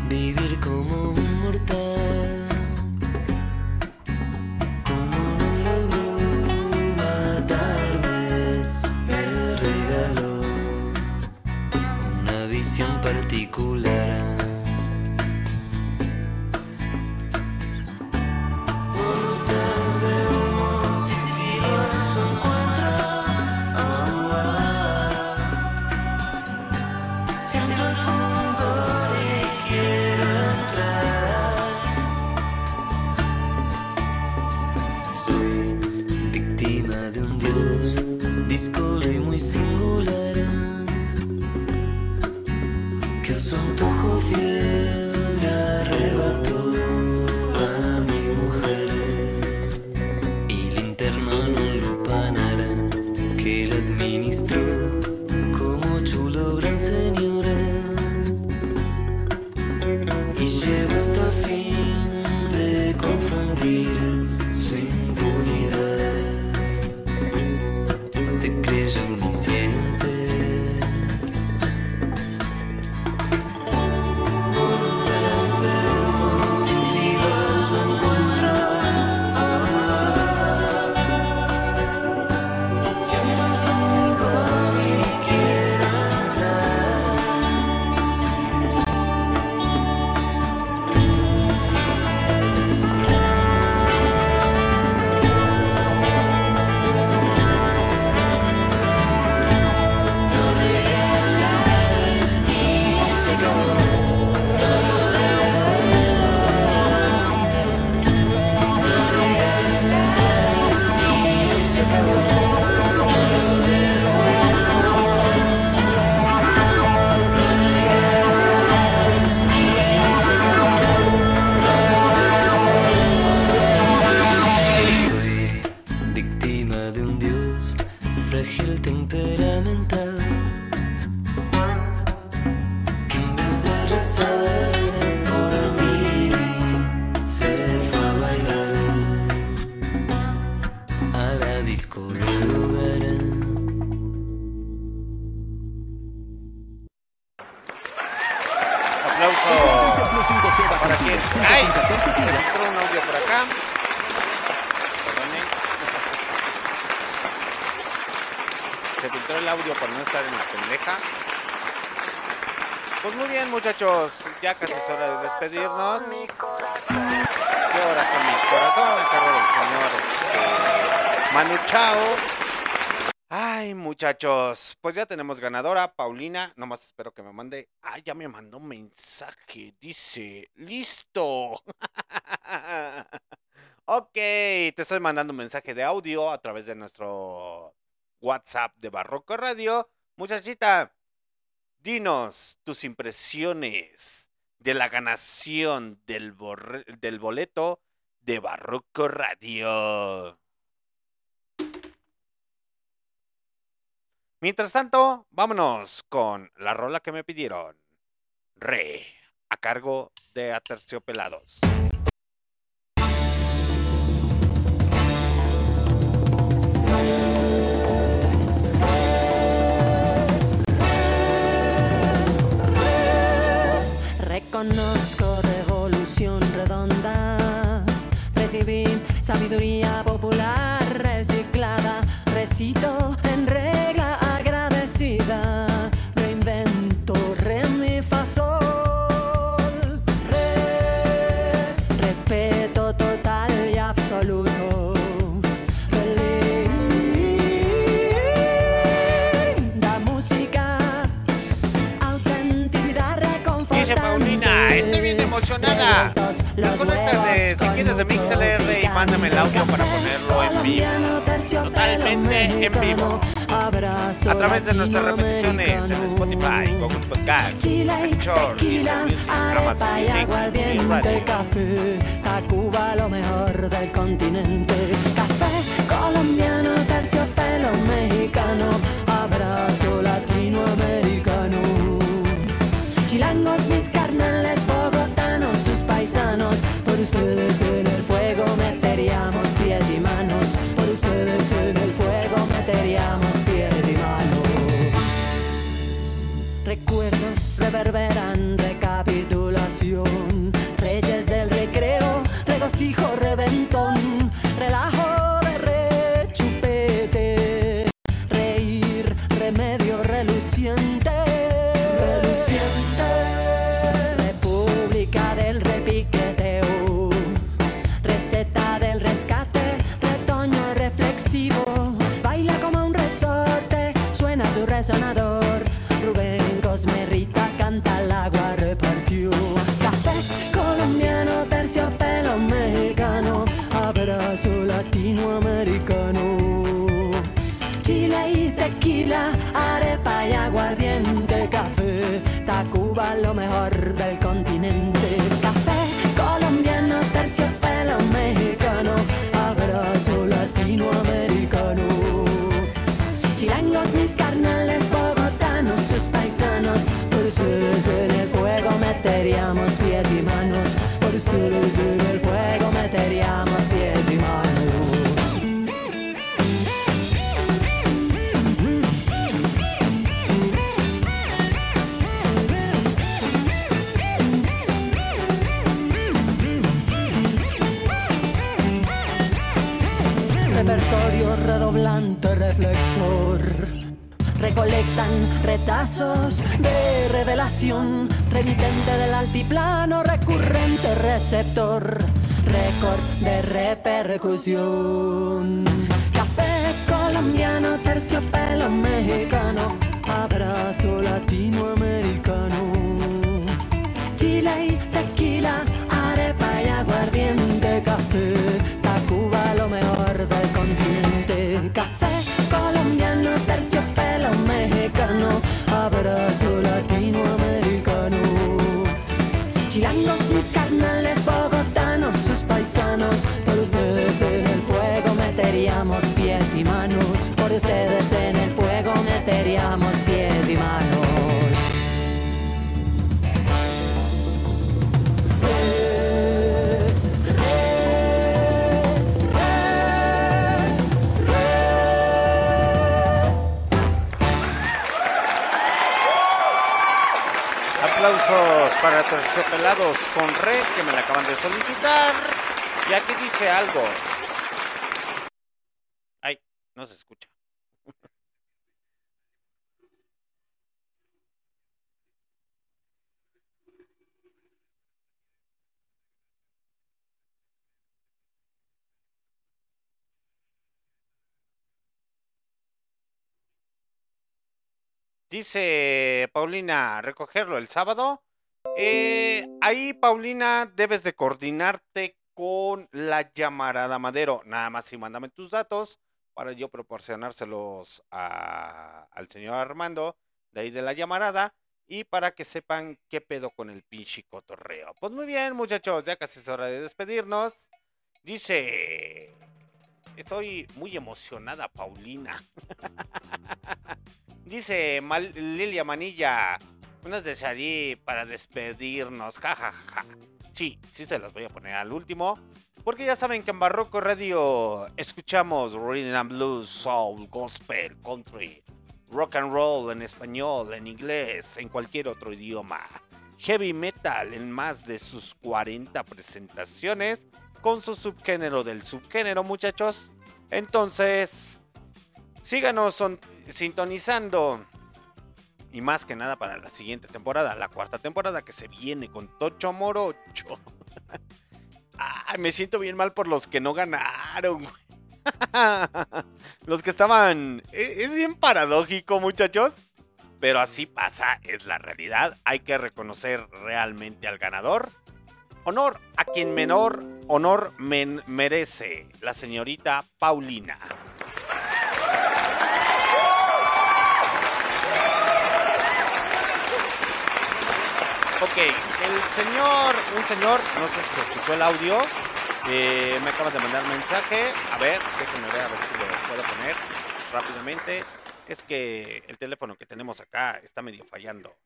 vivir como un mortal. Como Ya casi es hora de despedirnos. ¿Qué corazón, mi corazón a cargo del señor este, Manu Chao. Ay, muchachos, pues ya tenemos ganadora, Paulina. Nomás espero que me mande. Ah, ya me mandó un mensaje. Dice, listo. ok, te estoy mandando un mensaje de audio a través de nuestro WhatsApp de Barroco Radio. Muchachita, dinos tus impresiones de la ganación del, del boleto de Barroco Radio. Mientras tanto, vámonos con la rola que me pidieron. Re, a cargo de Aterciopelados. Reconozco revolución redonda. Recibí sabiduría popular reciclada. Recito Desconéctate si quieres de MixLR y mándame el audio para ponerlo en vivo. Totalmente en vivo. A través de nuestras repeticiones en Spotify, Google Podcast, Anchor, Deezer Music, Amazon y Music y aguardiente, Radio. café, Tacuba lo mejor del continente. Café colombiano, terciopelo mexicano, abrazo latinoamericano. Chilangos, mis carnales, ustedes en el fuego meteríamos pies y manos, por ustedes en el fuego meteríamos pies y manos. Recuerdos reverberan, recapitulación, Recolectan retazos de revelación, remitente del altiplano, recurrente receptor, récord de repercusión. Café colombiano, terciopelo mexicano, abrazo latinoamericano. Chile y tequila, latinoamericano. Chilangos, mis carnales, bogotanos, sus paisanos, por ustedes en el fuego meteríamos pies y manos, por ustedes en el aterciopelados con red que me la acaban de solicitar. Y aquí dice algo. Ay, no se escucha. Dice Paulina, recogerlo el sábado eh, ahí, Paulina, debes de coordinarte con la llamarada Madero. Nada más y mándame tus datos para yo proporcionárselos al señor Armando de ahí de la llamarada y para que sepan qué pedo con el pinche cotorreo. Pues muy bien, muchachos, ya casi es hora de despedirnos. Dice, estoy muy emocionada, Paulina. Dice Lilia Manilla, unas desearía para despedirnos, jajaja. Sí, sí se las voy a poner al último. Porque ya saben que en Barroco Radio escuchamos Rhythm and Blues, Soul, Gospel, Country, Rock and Roll en español, en inglés, en cualquier otro idioma. Heavy Metal en más de sus 40 presentaciones con su subgénero del subgénero, muchachos. Entonces, síganos sintonizando. Y más que nada para la siguiente temporada, la cuarta temporada que se viene con Tocho Morocho. Ay, me siento bien mal por los que no ganaron. los que estaban... e- Es bien paradójico, muchachos. Pero así pasa, es la realidad. Hay que reconocer realmente al ganador. Honor a quien menor honor merece, la señorita Paulina. Ok, el señor, un señor, no sé si se escuchó el audio, eh, me acaba de mandar mensaje. A ver, déjenme ver a ver si lo puedo poner rápidamente. Es que el teléfono que tenemos acá está medio fallando.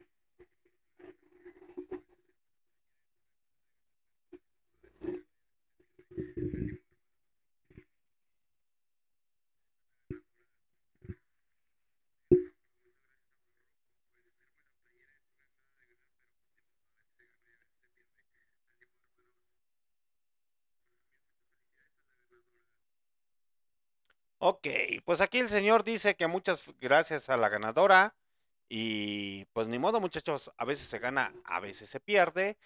Ok, pues aquí el señor dice que muchas gracias a la ganadora. Y pues ni modo, muchachos, a veces se gana, a veces se pierde.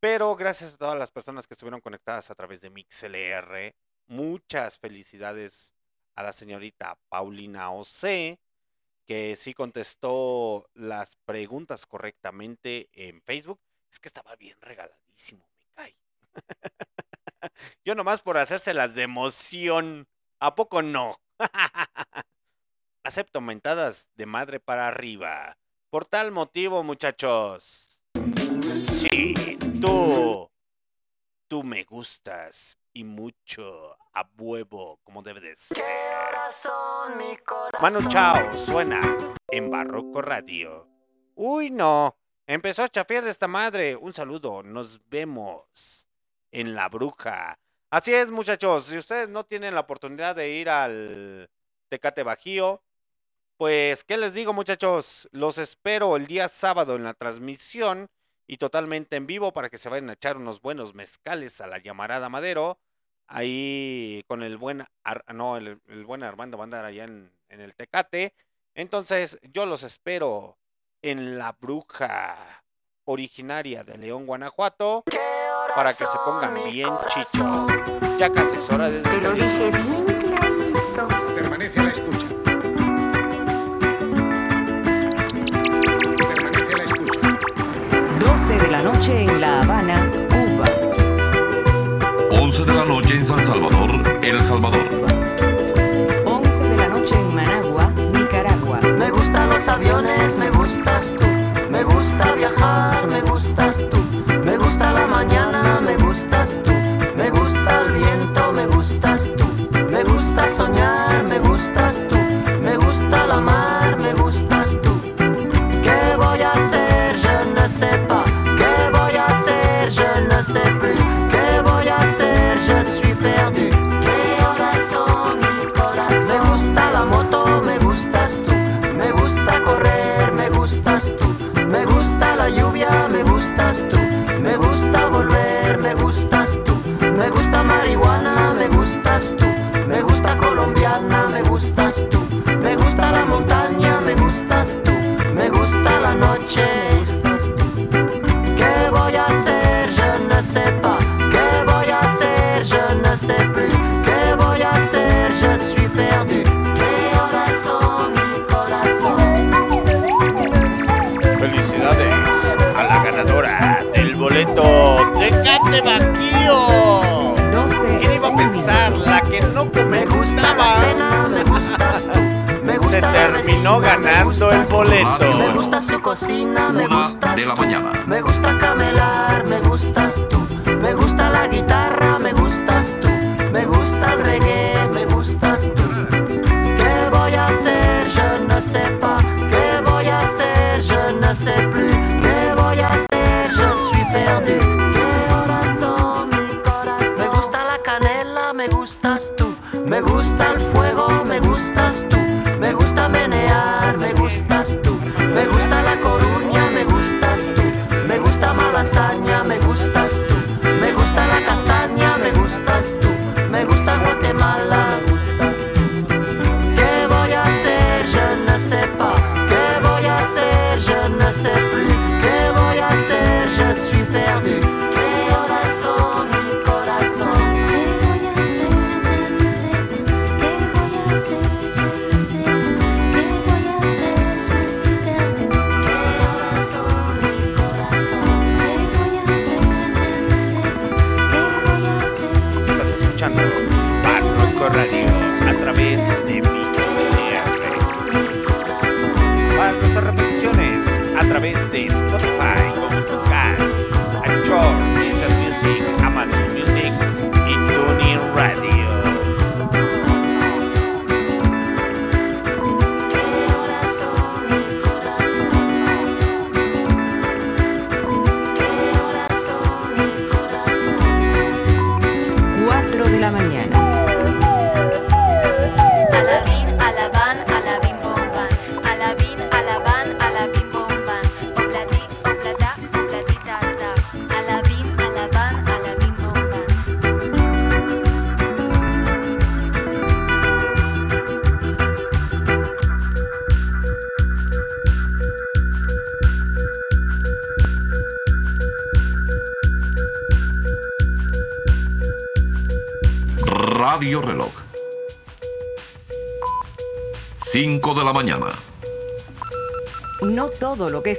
Pero gracias a todas las personas que estuvieron conectadas a través de MixLR. Muchas felicidades a la señorita Paulina Ose, que sí contestó las preguntas correctamente en Facebook. Es que estaba bien regaladísimo, me cae. Yo nomás por hacérselas de emoción. ¿A poco no? Acepto mentadas de madre para arriba. Por tal motivo, muchachos. Sí, tú. Tú me gustas. Y mucho. A huevo, como debe de ser. Manu Chao suena en Barroco Radio. Uy, no. Empezó a chafiar esta madre. Un saludo. Nos vemos en La Bruja. Así es, muchachos. Si ustedes no tienen la oportunidad de ir al Tecate Bajío, pues, ¿qué les digo, muchachos? Los espero el día sábado en la transmisión y totalmente en vivo para que se vayan a echar unos buenos mezcales a la llamarada Madero. Ahí con el buen, Ar- no, el, buen Armando va a andar allá en, en el Tecate. Entonces, yo los espero en La Bruja, originaria de León, Guanajuato, para que se pongan bien chichos. Ya casi es hora de despedirnos. Permanece a la escucha. Permanece a la escucha. 12 de la noche en La Habana, Cuba. 11 de la noche en San Salvador, El Salvador. 11 de la noche en Managua, Nicaragua. Me gustan los aviones, me gustas tú. Me gusta viajar, me gustas me gustas ¡Tecate Baquío! No sé. ¿Quién iba a pensar? La que no me, gustaba. Me gustas tú, me Se terminó ganando el boleto. Me gusta su cocina, me gusta. De la mañana. Me gusta camelar, me gustas tú. Me gusta la guitarra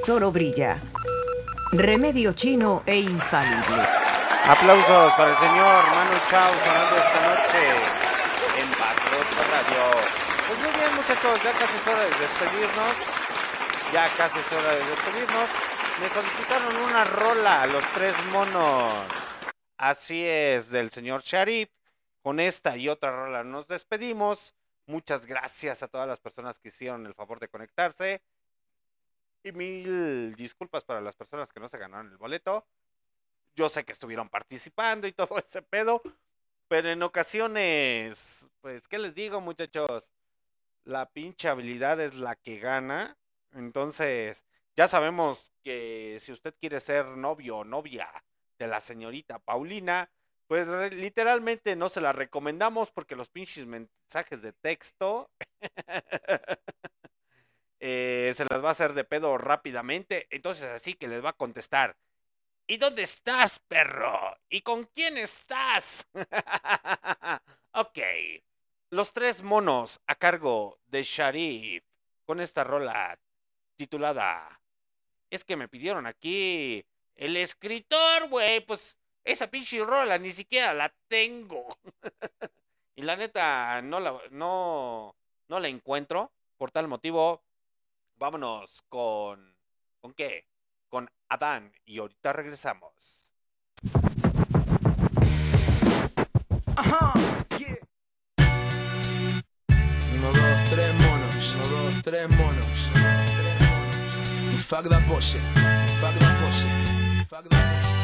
todo lo que es oro brilla. Remedio chino e infalible. Aplausos para el señor Manu Chao sonando esta noche en Barroco Radio. Pues muy bien muchachos, ya casi es hora de despedirnos. Ya casi es hora de despedirnos. Me solicitaron una rola, los tres monos. Así es, del señor Sharif. Con esta y otra rola nos despedimos. Muchas gracias a todas las personas que hicieron el favor de conectarse. Y mil disculpas para las personas que no se ganaron el boleto. Yo sé que estuvieron participando y todo ese pedo. Pero en ocasiones, pues, ¿qué les digo, muchachos? La pinche habilidad es la que gana. Entonces, ya sabemos que si usted quiere ser novio o novia de la señorita Paulina, pues literalmente no se la recomendamos porque los pinches mensajes de texto eh, se las va a hacer de pedo rápidamente. Entonces, así que les va a contestar. ¿Y dónde estás, perro? ¿Y con quién estás? ok. Los tres monos a cargo de Sharif con esta rola titulada Es que me pidieron aquí el escritor, güey. Pues esa pinche rola ni siquiera la tengo. y la neta no la, no, no la encuentro. Por tal motivo, vámonos con... ¿Con qué? Con Adán. Y ahorita regresamos. Uno, dos, tres monos. Uno, dos, tres monos. Mi fuck da pose. Mi fuck da pose. Mi fuck da pose.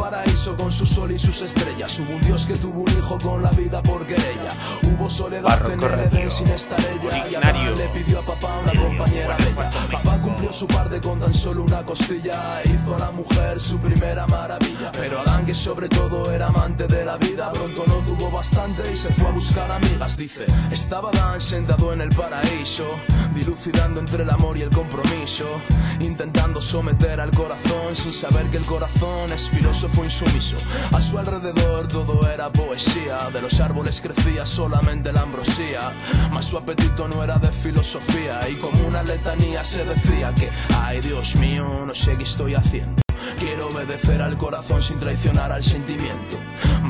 Paraíso con su sol y sus estrellas. Hubo un dios que tuvo un hijo con la vida por querella. Hubo soledad en el sin estar ella. Y. Adán le pidió a papá una compañera bella. Papá cumplió su parte con tan solo una costilla. Hizo a la mujer su primera maravilla. Pero Adán, que sobre todo era amante de la vida, pronto no tuvo bastante y se fue a buscar amigas. Dice, estaba Adán sentado en el paraíso, dilucidando entre el amor y el compromiso, intentando someter al corazón sin saber que el corazón es filósofo insumiso. A su alrededor todo era poesía, de los árboles crecía solamente la ambrosía, mas su apetito no era de filosofía y como una letanía se decía que, ay Dios mío, no sé qué estoy haciendo. Quiero obedecer al corazón sin traicionar al sentimiento.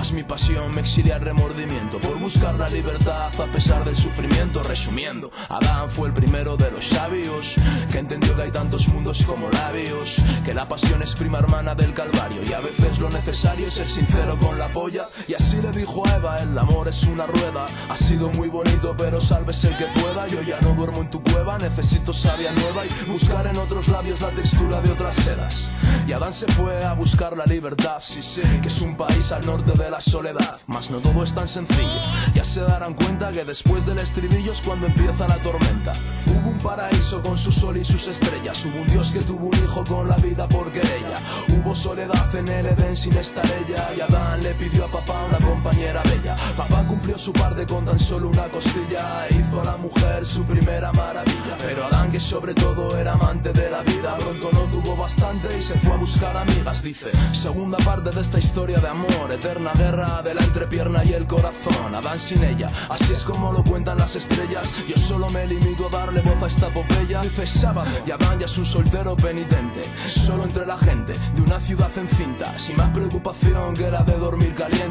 Mas mi pasión me exilia el remordimiento por buscar la libertad a pesar del sufrimiento. Resumiendo, Adán fue el primero de los sabios que entendió que hay tantos mundos como labios, que la pasión es prima hermana del calvario y a veces lo necesario es ser sincero con la polla. Y así le dijo a Eva, el amor es una rueda, ha sido muy bonito pero salves el que pueda. Yo ya no duermo en tu cueva, necesito savia nueva y buscar en otros labios la textura de otras sedas. Y Adán se fue a buscar la libertad, sí sé que es un país al norte de la soledad, mas no todo es tan sencillo. Ya se darán cuenta que después del estribillo es cuando empieza la tormenta. Hubo un paraíso con su sol y sus estrellas, hubo un Dios que tuvo un hijo con la vida por querella. Hubo soledad en el Edén sin estar ella y Adán le pidió a papá una compañera bella. Papá cumplió su parte con tan solo una costilla e hizo a la mujer su primera maravilla. Pero Adán que sobre todo era amante de la vida, pronto no tuvo bastante y se fue a buscar amigas, dice. Segunda parte de esta historia de amor, eterna de la entrepierna y el corazón. Adán sin ella, así es como lo cuentan las estrellas. Yo solo me limito a darle voz a esta epopeya. Dice sábado y Adán ya es un soltero penitente, solo entre la gente de una ciudad encinta, sin más preocupación que la de dormir caliente,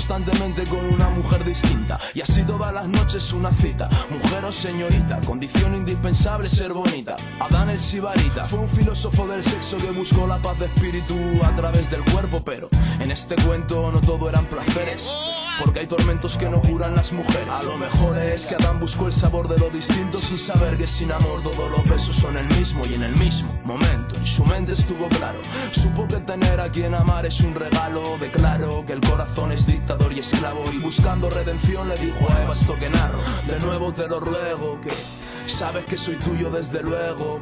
constantemente con una mujer distinta. Y así todas las noches una cita, mujer o señorita, condición indispensable ser bonita. Adán el Sibarita fue un filósofo del sexo que buscó la paz de espíritu a través del cuerpo, pero en este cuento no todo eran placeres. Porque hay tormentos que no curan las mujeres. A lo mejor es que Adán buscó el sabor de lo distinto sin saber que sin amor todos los besos son el mismo y en el mismo momento. En su mente estuvo claro. Supo que tener a quien amar es un regalo. Declaró que el corazón es dictador y esclavo. Y buscando redención le dijo a Eva esto que narro. De nuevo te lo ruego que sabes que soy tuyo desde luego.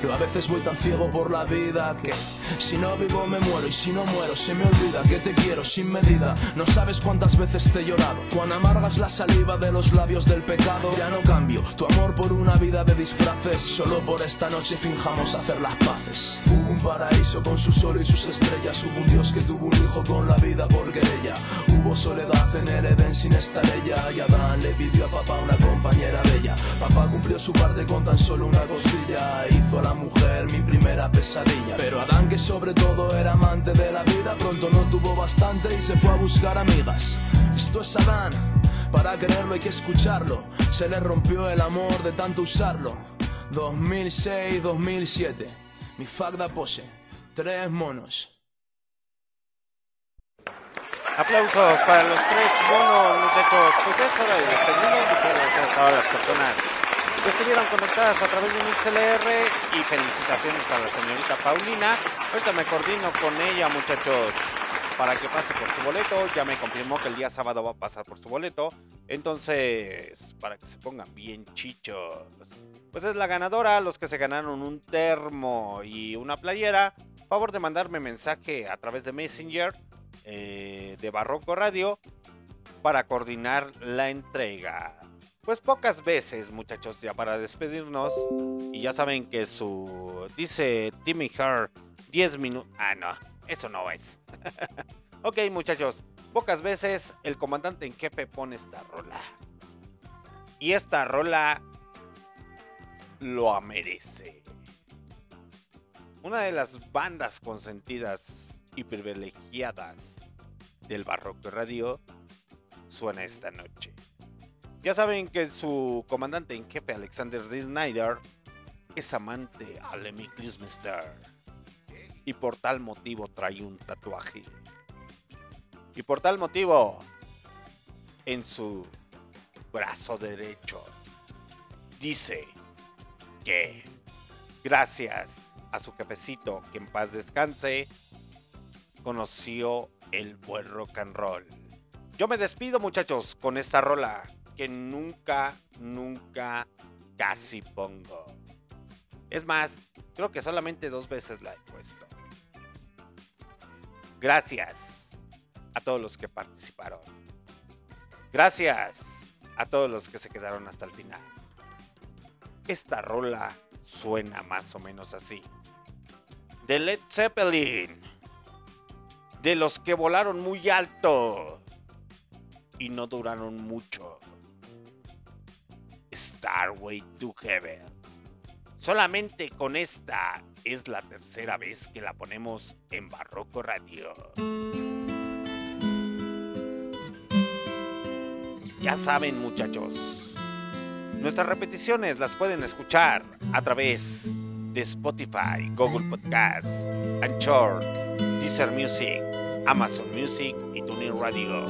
Pero a veces voy tan ciego por la vida que si no vivo me muero y si no muero se me olvida que te quiero sin medida. No sabes cuántas veces te he llorado, cuán amargas la saliva de los labios del pecado. Ya no cambio tu amor por una vida de disfraces, solo por esta noche finjamos hacer las paces. Hubo un paraíso con su sol y sus estrellas, hubo un Dios que tuvo un hijo con la vida por querella. Hubo soledad en el Edén sin estar ella y Adán le pidió a papá una compañera bella. Papá cumplió su parte con tan solo una costilla, hizo a la mujer mi primera pesadilla. Pero Adán que sobre todo era amante de la vida, pronto no tuvo bastante y se fue a buscar amigas. Esto es Adán, para quererlo hay que escucharlo. Se le rompió el amor de tanto usarlo. 2006-2007, mi facda pose, tres monos. Aplausos para los tres monos, muchachos. Pues es hora de despedirnos. Muchas gracias a todas las personas que estuvieron conectadas a través de MixLR y felicitaciones a la señorita Paulina. Ahorita me coordino con ella, muchachos, para que pase por su boleto. Ya me confirmó que el día sábado va a pasar por su boleto. Entonces, para que se pongan bien chichos. Pues es la ganadora, los que se ganaron un termo y una playera. Favor de mandarme mensaje a través de Messenger eh, de Barroco Radio para coordinar la entrega. Pues pocas veces, muchachos, ya para despedirnos. Y ya saben que su. Dice Timmy Hart 10 minutos. Ah, no, eso no es. ok, muchachos, pocas veces el comandante en jefe pone esta rola. Y esta rola lo merece. Una de las bandas consentidas y privilegiadas del Barroco Radio suena esta noche. Ya saben que su comandante en jefe, Alexander D. Snyder, es amante a Lemmy Kilmister. Y por tal motivo trae un tatuaje. Y por tal motivo, en su brazo derecho, dice que gracias a su jefecito, que en paz descanse, conoció el buen rock and roll. Yo me despido muchachos con esta rola que nunca, nunca casi pongo. Es más, creo que solamente dos veces la he puesto. Gracias a todos los que participaron. Gracias a todos los que se quedaron hasta el final. Esta rola suena más o menos así. De Led Zeppelin. De los que volaron muy alto y no duraron mucho. Starway to Heaven. Solamente con esta es la tercera vez que la ponemos en Barroco Radio. Ya saben muchachos. Nuestras repeticiones las pueden escuchar a través de Spotify, Google Podcasts, Anchor, Deezer Music, Amazon Music y TuneIn Radio.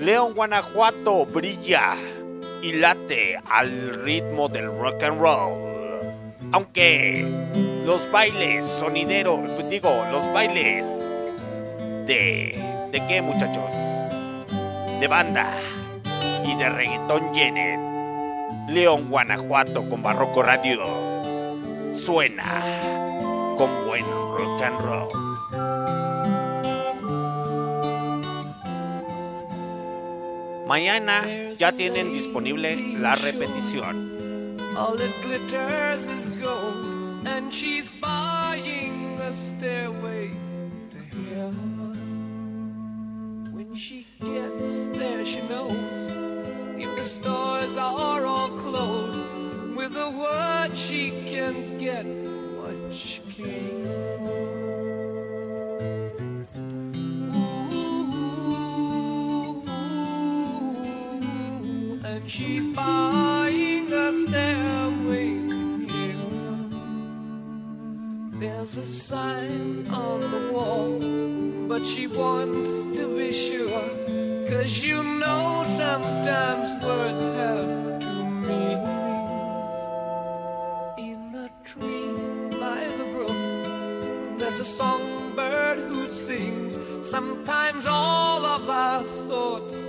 León, Guanajuato brilla y late al ritmo del rock and roll. Aunque los bailes sonideros, digo, los bailes de... ¿De qué muchachos? De banda y de reggaetón llenen. León, Guanajuato con Barroco Radio. Suena con buen rock and roll. If the stores are all closed, with a word she can get what she came for. She's buying a stairway to. There's a sign on the wall, but she wants to be sure. Cause you know sometimes words have two meanings. In a tree by the brook, there's a songbird who sings. Sometimes all of our thoughts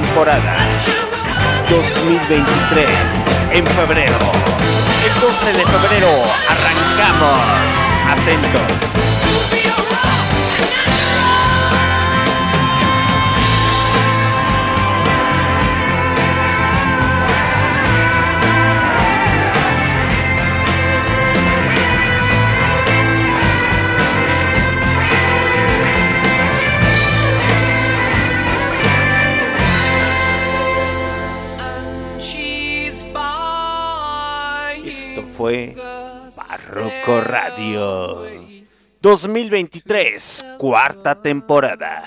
temporada. 2023. En febrero. El 12 de febrero arrancamos. Atentos. 2023, cuarta temporada.